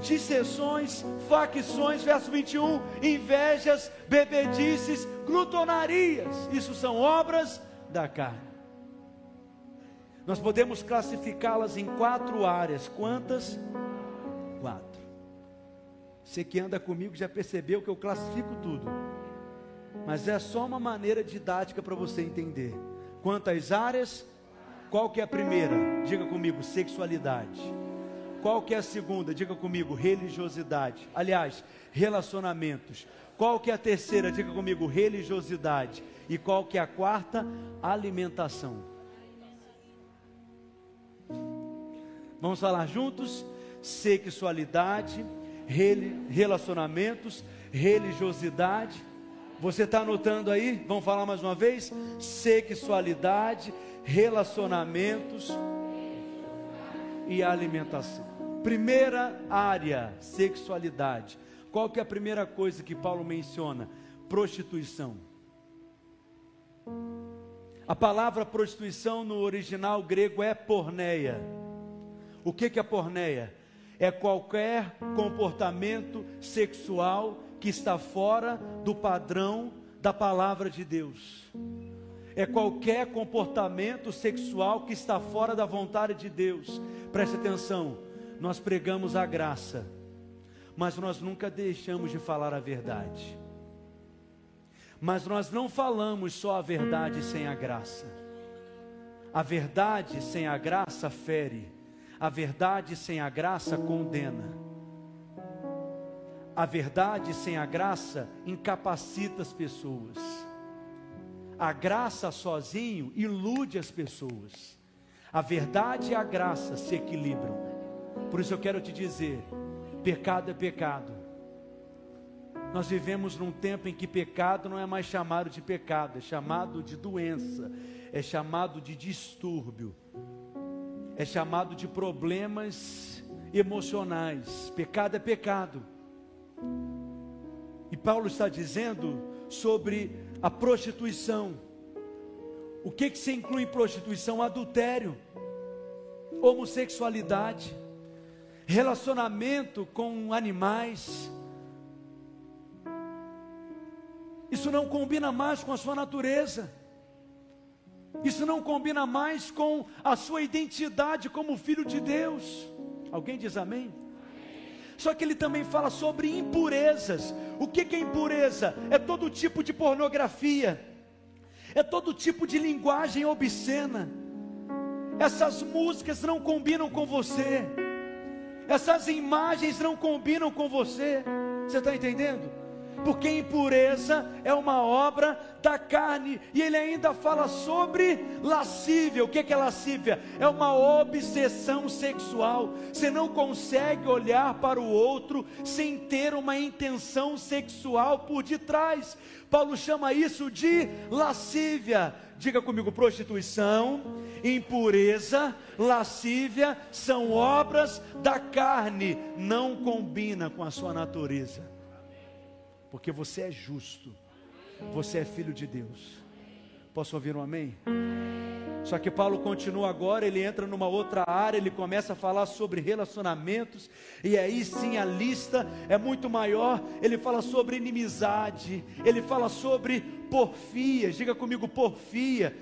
dissensões, facções, verso 21, invejas, bebedices, glutonarias. Isso são obras da carne. Nós podemos classificá-las em quatro áreas. Quantas? Quatro. Você que anda comigo já percebeu que eu classifico tudo mas é só uma maneira didática para você entender. Quantas áreas? Qual que é a primeira? Diga comigo, sexualidade. Qual que é a segunda? Diga comigo, religiosidade. Aliás, relacionamentos. Qual que é a terceira? Diga comigo, religiosidade. E qual que é a quarta? Alimentação. Vamos falar juntos? Sexualidade, relacionamentos, religiosidade você está anotando aí? Vamos falar mais uma vez? Sexualidade, relacionamentos e alimentação. Primeira área, sexualidade. Qual que é a primeira coisa que Paulo menciona? Prostituição. A palavra prostituição no original grego é porneia. O que, que é porneia? É qualquer comportamento sexual que está fora do padrão da palavra de Deus. É qualquer comportamento sexual que está fora da vontade de Deus. Preste atenção, nós pregamos a graça, mas nós nunca deixamos de falar a verdade. Mas nós não falamos só a verdade sem a graça. A verdade sem a graça fere, a verdade sem a graça condena. A verdade sem a graça incapacita as pessoas. A graça sozinho ilude as pessoas. a verdade e a graça se equilibram. Por isso eu quero te dizer: pecado é pecado. Nós vivemos num tempo em que pecado não é mais chamado de pecado, é chamado de doença, é chamado de distúrbio, é chamado de problemas emocionais. Pecado é pecado. Paulo está dizendo sobre a prostituição. O que, que se inclui em prostituição? Adultério, homossexualidade, relacionamento com animais. Isso não combina mais com a sua natureza. Isso não combina mais com a sua identidade como filho de Deus. Alguém diz amém? Só que ele também fala sobre impurezas. O que é impureza? É todo tipo de pornografia, é todo tipo de linguagem obscena. Essas músicas não combinam com você, essas imagens não combinam com você. Você está entendendo? Porque impureza é uma obra da carne, e ele ainda fala sobre lascívia. O que é lascívia? É uma obsessão sexual. Você não consegue olhar para o outro sem ter uma intenção sexual por detrás. Paulo chama isso de lascívia. Diga comigo: prostituição, impureza, lascívia são obras da carne, não combina com a sua natureza porque você é justo, você é filho de Deus. Posso ouvir um amém? Só que Paulo continua agora, ele entra numa outra área, ele começa a falar sobre relacionamentos, e aí sim a lista é muito maior. Ele fala sobre inimizade, ele fala sobre porfia, diga comigo, porfia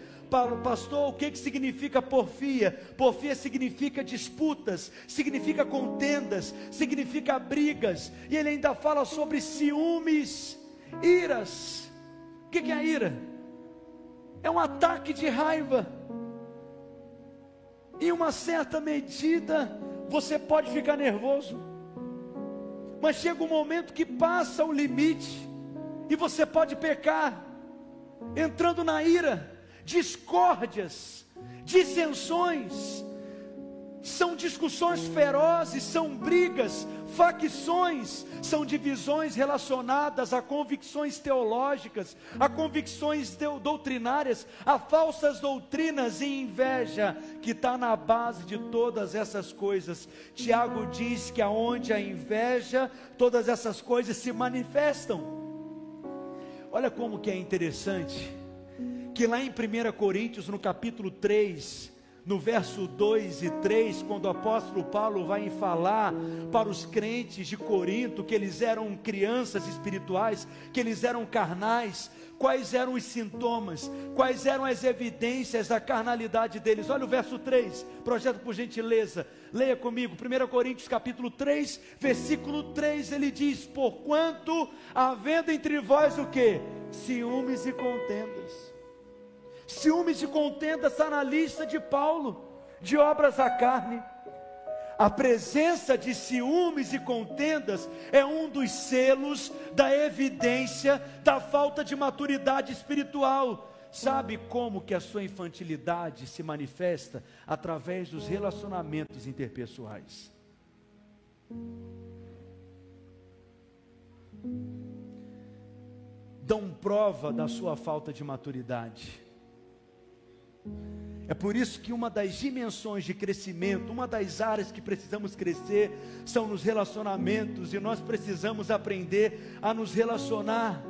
pastor, o que, que significa porfia? Porfia significa disputas, significa contendas, significa brigas, e ele ainda fala sobre ciúmes, iras. O que, que é a ira? É um ataque de raiva. Em uma certa medida, você pode ficar nervoso, mas chega um momento que passa o limite, e você pode pecar, entrando na ira discórdias, dissensões, são discussões ferozes, são brigas, facções, são divisões relacionadas a convicções teológicas, a convicções doutrinárias, a falsas doutrinas e inveja que está na base de todas essas coisas. Tiago diz que aonde a inveja, todas essas coisas se manifestam. Olha como que é interessante que lá em 1 Coríntios, no capítulo 3, no verso 2 e 3, quando o apóstolo Paulo vai falar para os crentes de Corinto que eles eram crianças espirituais, que eles eram carnais, quais eram os sintomas, quais eram as evidências da carnalidade deles. Olha o verso 3, projeto por gentileza, leia comigo, 1 Coríntios capítulo 3, versículo 3, ele diz: Porquanto havendo entre vós o que? Ciúmes e contendas Ciúmes e contenda está na lista de Paulo, de obras à carne. A presença de ciúmes e contendas é um dos selos da evidência da falta de maturidade espiritual. Sabe como que a sua infantilidade se manifesta através dos relacionamentos interpessoais? Dão prova da sua falta de maturidade. É por isso que uma das dimensões de crescimento, uma das áreas que precisamos crescer, são nos relacionamentos, e nós precisamos aprender a nos relacionar.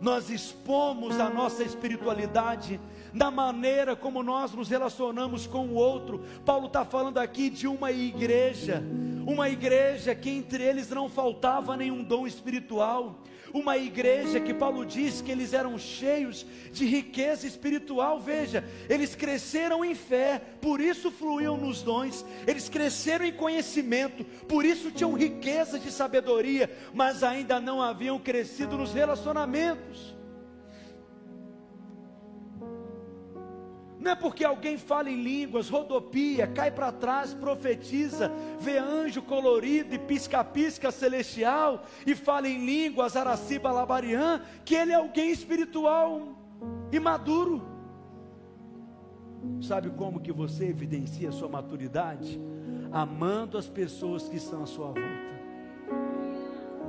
Nós expomos a nossa espiritualidade na maneira como nós nos relacionamos com o outro. Paulo está falando aqui de uma igreja, uma igreja que entre eles não faltava nenhum dom espiritual uma igreja que Paulo diz que eles eram cheios de riqueza espiritual. Veja, eles cresceram em fé, por isso fluíam nos dons, eles cresceram em conhecimento, por isso tinham riqueza de sabedoria, mas ainda não haviam crescido nos relacionamentos. Não é porque alguém fala em línguas, rodopia, cai para trás, profetiza, vê anjo colorido e pisca-pisca celestial e fala em línguas, araciba labarian, que ele é alguém espiritual e maduro. Sabe como que você evidencia a sua maturidade? Amando as pessoas que estão à sua volta.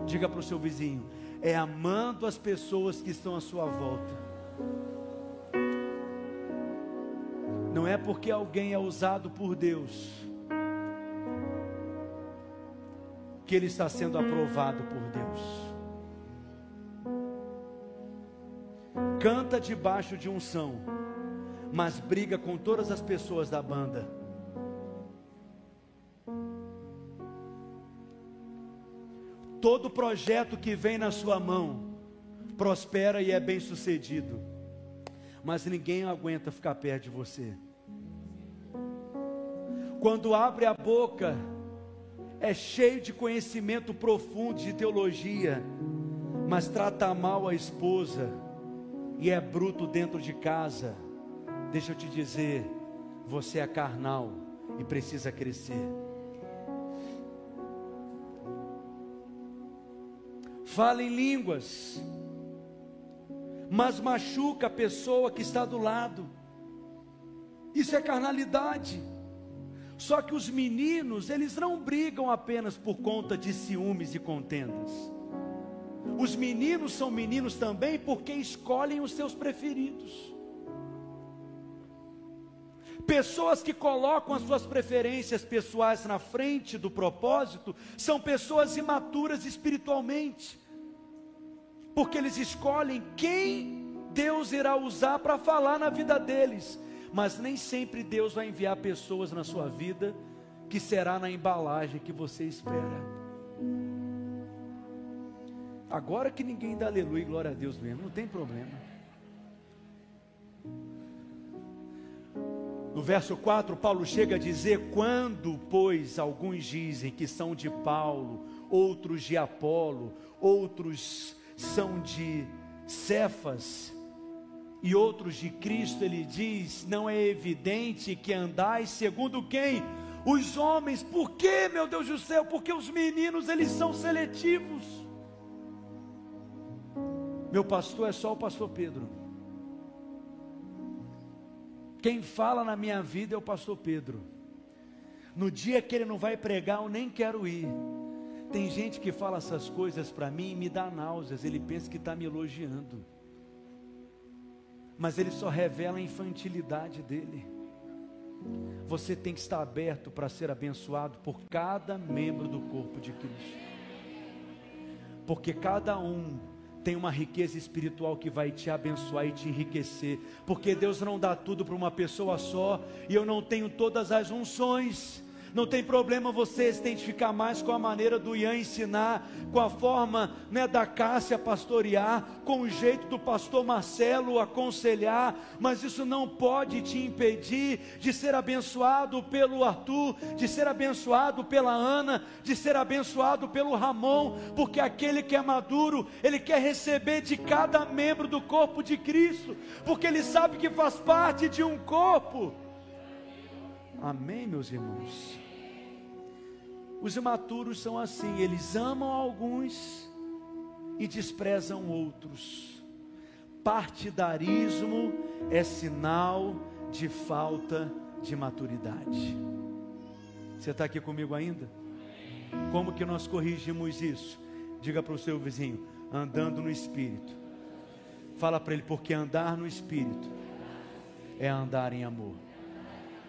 Diga para o seu vizinho: é amando as pessoas que estão à sua volta. Não é porque alguém é usado por Deus que ele está sendo aprovado por Deus. Canta debaixo de unção, mas briga com todas as pessoas da banda. Todo projeto que vem na sua mão prospera e é bem sucedido, mas ninguém aguenta ficar perto de você. Quando abre a boca, é cheio de conhecimento profundo de teologia, mas trata mal a esposa e é bruto dentro de casa. Deixa eu te dizer, você é carnal e precisa crescer. Fala em línguas, mas machuca a pessoa que está do lado. Isso é carnalidade. Só que os meninos, eles não brigam apenas por conta de ciúmes e contendas. Os meninos são meninos também porque escolhem os seus preferidos. Pessoas que colocam as suas preferências pessoais na frente do propósito são pessoas imaturas espiritualmente, porque eles escolhem quem Deus irá usar para falar na vida deles mas nem sempre Deus vai enviar pessoas na sua vida que será na embalagem que você espera. Agora que ninguém dá aleluia e glória a Deus mesmo, não tem problema. No verso 4, Paulo chega a dizer: Quando, pois, alguns dizem que são de Paulo, outros de Apolo, outros são de Cefas, e outros de Cristo, ele diz: não é evidente que andais segundo quem? Os homens, por que, meu Deus do céu? Porque os meninos eles são seletivos. Meu pastor é só o pastor Pedro. Quem fala na minha vida é o pastor Pedro. No dia que ele não vai pregar, eu nem quero ir. Tem gente que fala essas coisas para mim e me dá náuseas. Ele pensa que está me elogiando mas ele só revela a infantilidade dele. Você tem que estar aberto para ser abençoado por cada membro do corpo de Cristo, porque cada um tem uma riqueza espiritual que vai te abençoar e te enriquecer, porque Deus não dá tudo para uma pessoa só, e eu não tenho todas as unções. Não tem problema você se identificar mais com a maneira do Ian ensinar, com a forma né, da Cássia pastorear, com o jeito do pastor Marcelo aconselhar, mas isso não pode te impedir de ser abençoado pelo Arthur, de ser abençoado pela Ana, de ser abençoado pelo Ramon, porque aquele que é maduro, ele quer receber de cada membro do corpo de Cristo, porque ele sabe que faz parte de um corpo. Amém, meus irmãos? Os imaturos são assim, eles amam alguns e desprezam outros. Partidarismo é sinal de falta de maturidade. Você está aqui comigo ainda? Como que nós corrigimos isso? Diga para o seu vizinho: andando no Espírito. Fala para ele, porque andar no Espírito é andar em amor.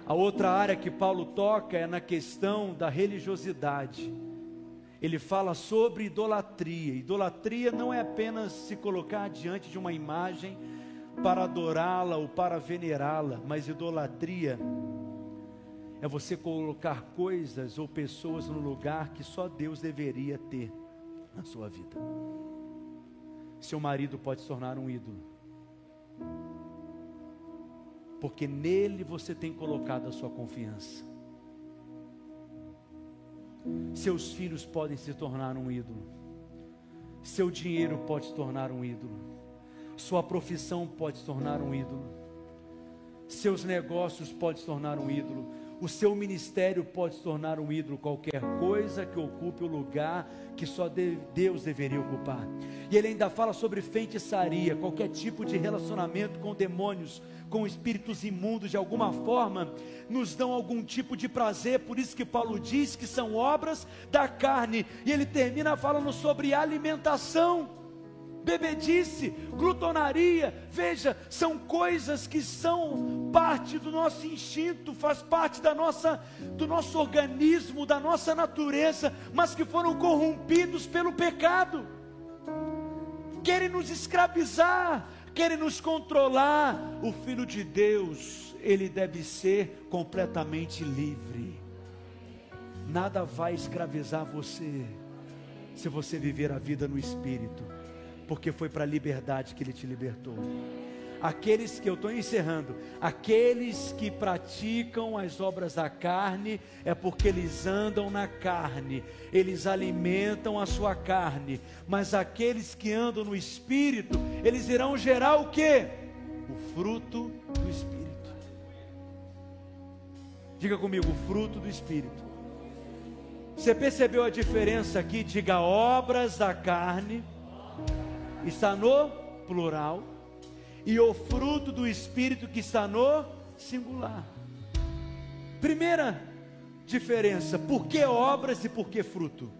A outra área que Paulo toca é na questão da religiosidade. Ele fala sobre idolatria. Idolatria não é apenas se colocar diante de uma imagem para adorá-la ou para venerá-la, mas idolatria é você colocar coisas ou pessoas no lugar que só Deus deveria ter na sua vida. Seu marido pode se tornar um ídolo porque nele você tem colocado a sua confiança. Seus filhos podem se tornar um ídolo, seu dinheiro pode se tornar um ídolo, sua profissão pode se tornar um ídolo, seus negócios podem se tornar um ídolo, o seu ministério pode se tornar um ídolo, qualquer coisa que ocupe o lugar que só Deus deveria ocupar. E ele ainda fala sobre feitiçaria, qualquer tipo de relacionamento com demônios, com espíritos imundos de alguma forma, nos dão algum tipo de prazer, por isso que Paulo diz que são obras da carne, e ele termina falando sobre alimentação bebedice, glutonaria, veja, são coisas que são parte do nosso instinto, faz parte da nossa, do nosso organismo, da nossa natureza, mas que foram corrompidos pelo pecado. Querem nos escravizar, querem nos controlar. O filho de Deus, ele deve ser completamente livre. Nada vai escravizar você se você viver a vida no espírito porque foi para a liberdade que Ele te libertou. Aqueles que eu estou encerrando, aqueles que praticam as obras da carne, é porque eles andam na carne, eles alimentam a sua carne, mas aqueles que andam no espírito, eles irão gerar o que? O fruto do espírito. Diga comigo, o fruto do espírito. Você percebeu a diferença aqui? Diga obras da carne está no plural, e o fruto do Espírito que está no singular. Primeira diferença: por que obras e por que fruto?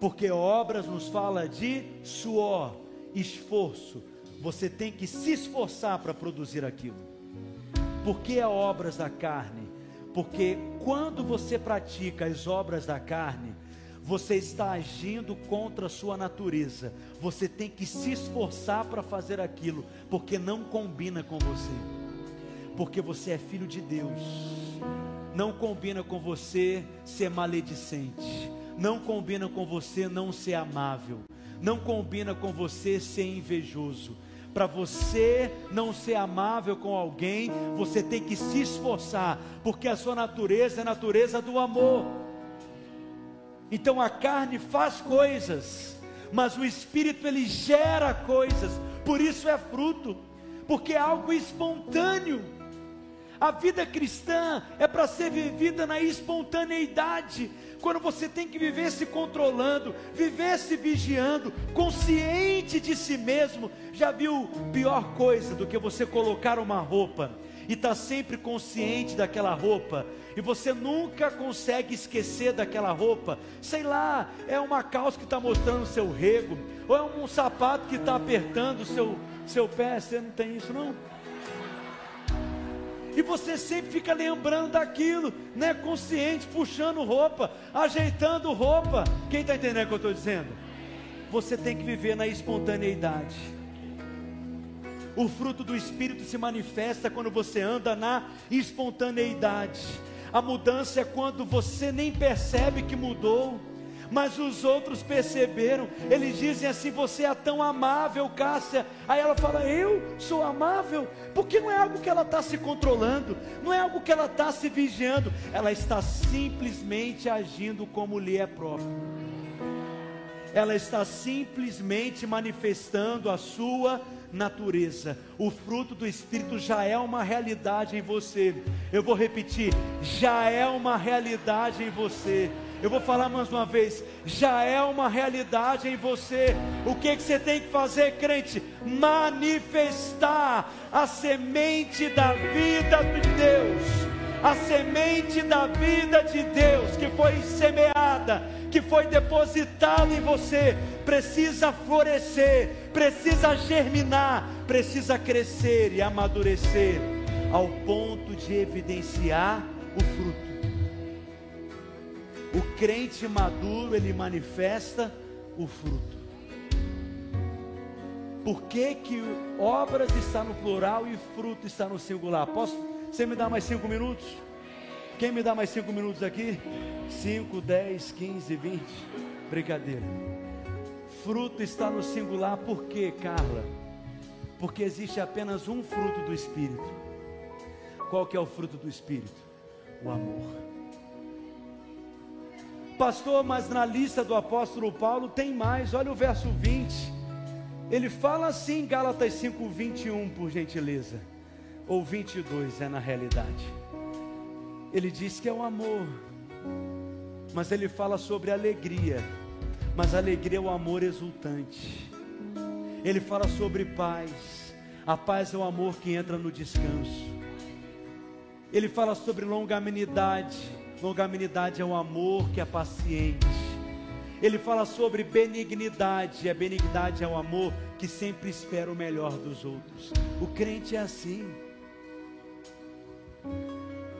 Porque obras nos fala de suor, esforço. Você tem que se esforçar para produzir aquilo. Por que obras da carne? Porque quando você pratica as obras da carne, você está agindo contra a sua natureza. Você tem que se esforçar para fazer aquilo, porque não combina com você. Porque você é filho de Deus. Não combina com você ser maledicente. Não combina com você não ser amável. Não combina com você ser invejoso. Para você não ser amável com alguém, você tem que se esforçar, porque a sua natureza é a natureza do amor. Então a carne faz coisas, mas o espírito ele gera coisas. Por isso é fruto, porque é algo espontâneo. A vida cristã é para ser vivida na espontaneidade. Quando você tem que viver se controlando, viver se vigiando, consciente de si mesmo. Já viu pior coisa do que você colocar uma roupa e estar tá sempre consciente daquela roupa? E você nunca consegue esquecer daquela roupa. Sei lá, é uma calça que está mostrando o seu rego, ou é um sapato que está apertando o seu, seu pé. Você não tem isso, não? E você sempre fica lembrando daquilo, né? Consciente, puxando roupa, ajeitando roupa. Quem está entendendo o que eu estou dizendo? Você tem que viver na espontaneidade. O fruto do Espírito se manifesta quando você anda na espontaneidade. A mudança é quando você nem percebe que mudou, mas os outros perceberam. Eles dizem assim: Você é tão amável, Cássia. Aí ela fala: Eu sou amável, porque não é algo que ela está se controlando, não é algo que ela está se vigiando, ela está simplesmente agindo como lhe é próprio. Ela está simplesmente manifestando a sua natureza. O fruto do Espírito já é uma realidade em você. Eu vou repetir: já é uma realidade em você. Eu vou falar mais uma vez: já é uma realidade em você. O que, que você tem que fazer, crente? Manifestar a semente da vida de Deus. A semente da vida de Deus que foi semeada que foi depositado em você precisa florescer, precisa germinar, precisa crescer e amadurecer ao ponto de evidenciar o fruto. O crente maduro, ele manifesta o fruto. Por que, que obras está no plural e fruto está no singular? Posso? Você me dá mais cinco minutos? Quem me dá mais cinco minutos aqui? 5, 10, 15, 20. Brincadeira. Fruto está no singular, por quê, Carla? Porque existe apenas um fruto do Espírito. Qual que é o fruto do Espírito? O amor. Pastor, mas na lista do apóstolo Paulo tem mais. Olha o verso 20. Ele fala assim, Gálatas 5, 21, por gentileza. Ou 22 é na realidade. Ele diz que é o amor, mas ele fala sobre alegria, mas alegria é o amor exultante. Ele fala sobre paz, a paz é o amor que entra no descanso. Ele fala sobre longanimidade, longanimidade é o amor que é paciente. Ele fala sobre benignidade, a benignidade é o amor que sempre espera o melhor dos outros. O crente é assim.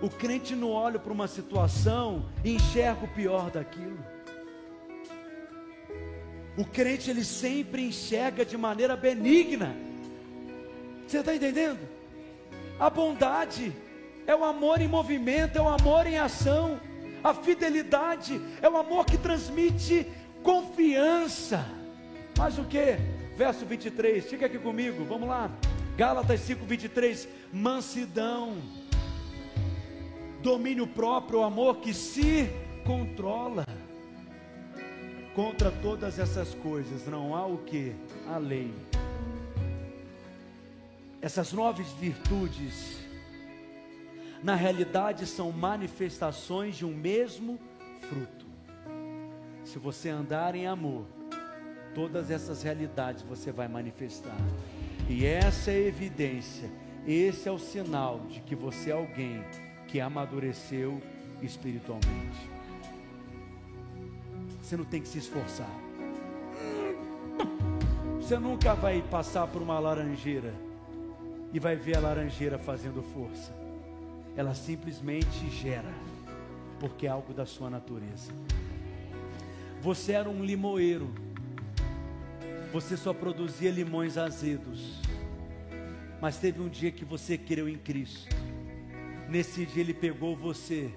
O crente não olha para uma situação e enxerga o pior daquilo. O crente ele sempre enxerga de maneira benigna. Você está entendendo? A bondade é o amor em movimento, é o amor em ação. A fidelidade é o amor que transmite confiança. Mas o que? Verso 23, fica aqui comigo, vamos lá. Gálatas 5, 23. Mansidão, domínio próprio, o amor que se controla. Contra todas essas coisas não há o que? A lei. Essas nove virtudes, na realidade, são manifestações de um mesmo fruto. Se você andar em amor, todas essas realidades você vai manifestar. E essa é a evidência, esse é o sinal de que você é alguém que amadureceu espiritualmente. Você não tem que se esforçar. Você nunca vai passar por uma laranjeira e vai ver a laranjeira fazendo força. Ela simplesmente gera, porque é algo da sua natureza. Você era um limoeiro, você só produzia limões azedos, mas teve um dia que você creu em Cristo. Nesse dia ele pegou você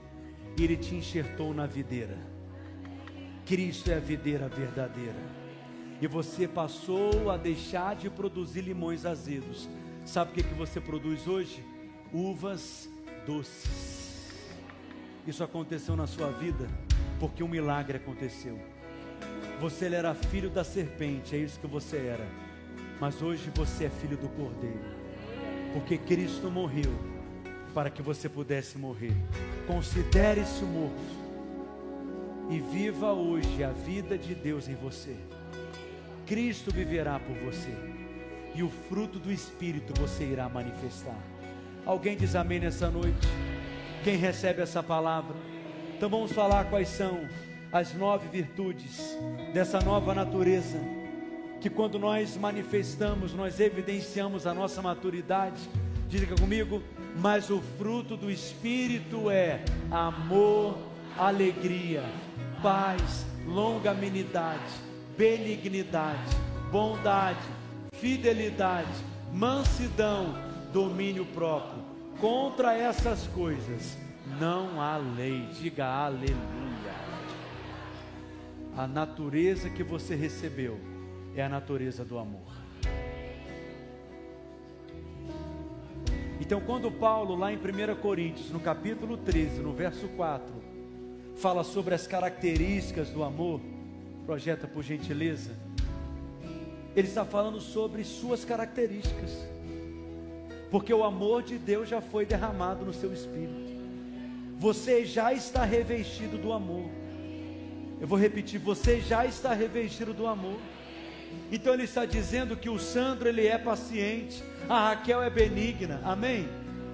e ele te enxertou na videira. Cristo é a videira verdadeira. E você passou a deixar de produzir limões azedos. Sabe o que, que você produz hoje? Uvas doces. Isso aconteceu na sua vida porque um milagre aconteceu. Você era filho da serpente, é isso que você era. Mas hoje você é filho do Cordeiro. Porque Cristo morreu para que você pudesse morrer. Considere-se morto e viva hoje a vida de Deus em você. Cristo viverá por você, e o fruto do Espírito você irá manifestar. Alguém diz amém nessa noite? Quem recebe essa palavra? Então vamos falar quais são as nove virtudes dessa nova natureza, que quando nós manifestamos, nós evidenciamos a nossa maturidade. Diga comigo, mas o fruto do Espírito é amor, alegria, paz, longanimidade, benignidade, bondade, fidelidade, mansidão, domínio próprio. Contra essas coisas não há lei. Diga aleluia. A natureza que você recebeu é a natureza do amor. Então, quando Paulo, lá em 1 Coríntios, no capítulo 13, no verso 4, fala sobre as características do amor, projeta por gentileza, ele está falando sobre suas características, porque o amor de Deus já foi derramado no seu espírito, você já está revestido do amor. Eu vou repetir, você já está revestido do amor. Então ele está dizendo que o Sandro ele é paciente, a Raquel é benigna, amém?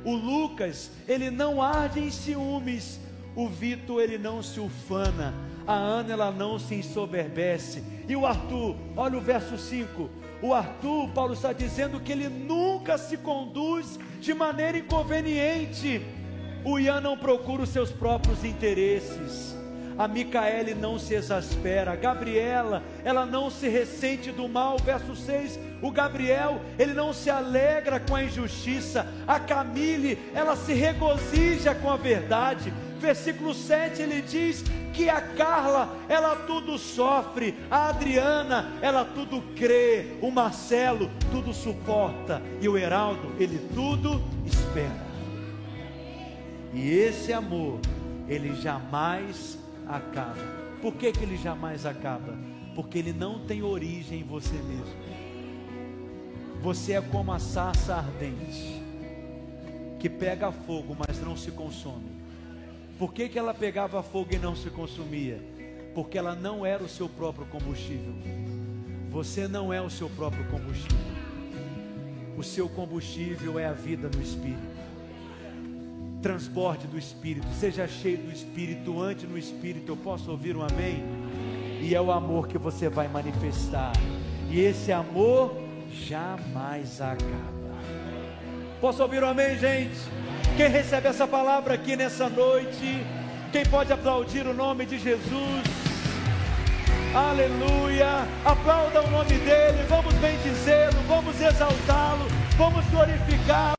O Lucas, ele não arde em ciúmes, o Vitor ele não se ufana, a Ana ela não se ensoberbece. E o Arthur, olha o verso 5. O Arthur, Paulo está dizendo que ele nunca se conduz de maneira inconveniente. O Ian não procura os seus próprios interesses. A Micaele não se exaspera. A Gabriela, ela não se ressente do mal. Verso 6. O Gabriel, ele não se alegra com a injustiça. A Camille, ela se regozija com a verdade versículo 7 ele diz que a Carla, ela tudo sofre, a Adriana, ela tudo crê, o Marcelo tudo suporta e o Heraldo, ele tudo espera. E esse amor, ele jamais acaba. Por que, que ele jamais acaba? Porque ele não tem origem em você mesmo. Você é como a sarça ardente, que pega fogo, mas não se consome Por que, que ela pegava fogo e não se consumia? Porque ela não era o seu próprio combustível. Você não é o seu próprio combustível. O seu combustível é a vida no Espírito. Transborde do Espírito, seja cheio do Espírito, ande no Espírito. Eu posso ouvir um amém? E é o amor que você vai manifestar. E esse amor jamais acaba. Posso ouvir um amém, gente? Quem recebe essa palavra aqui nessa noite? Quem pode aplaudir o nome de Jesus? Aleluia! Aplauda o nome dele, vamos bendizê-lo, vamos exaltá-lo, vamos glorificar.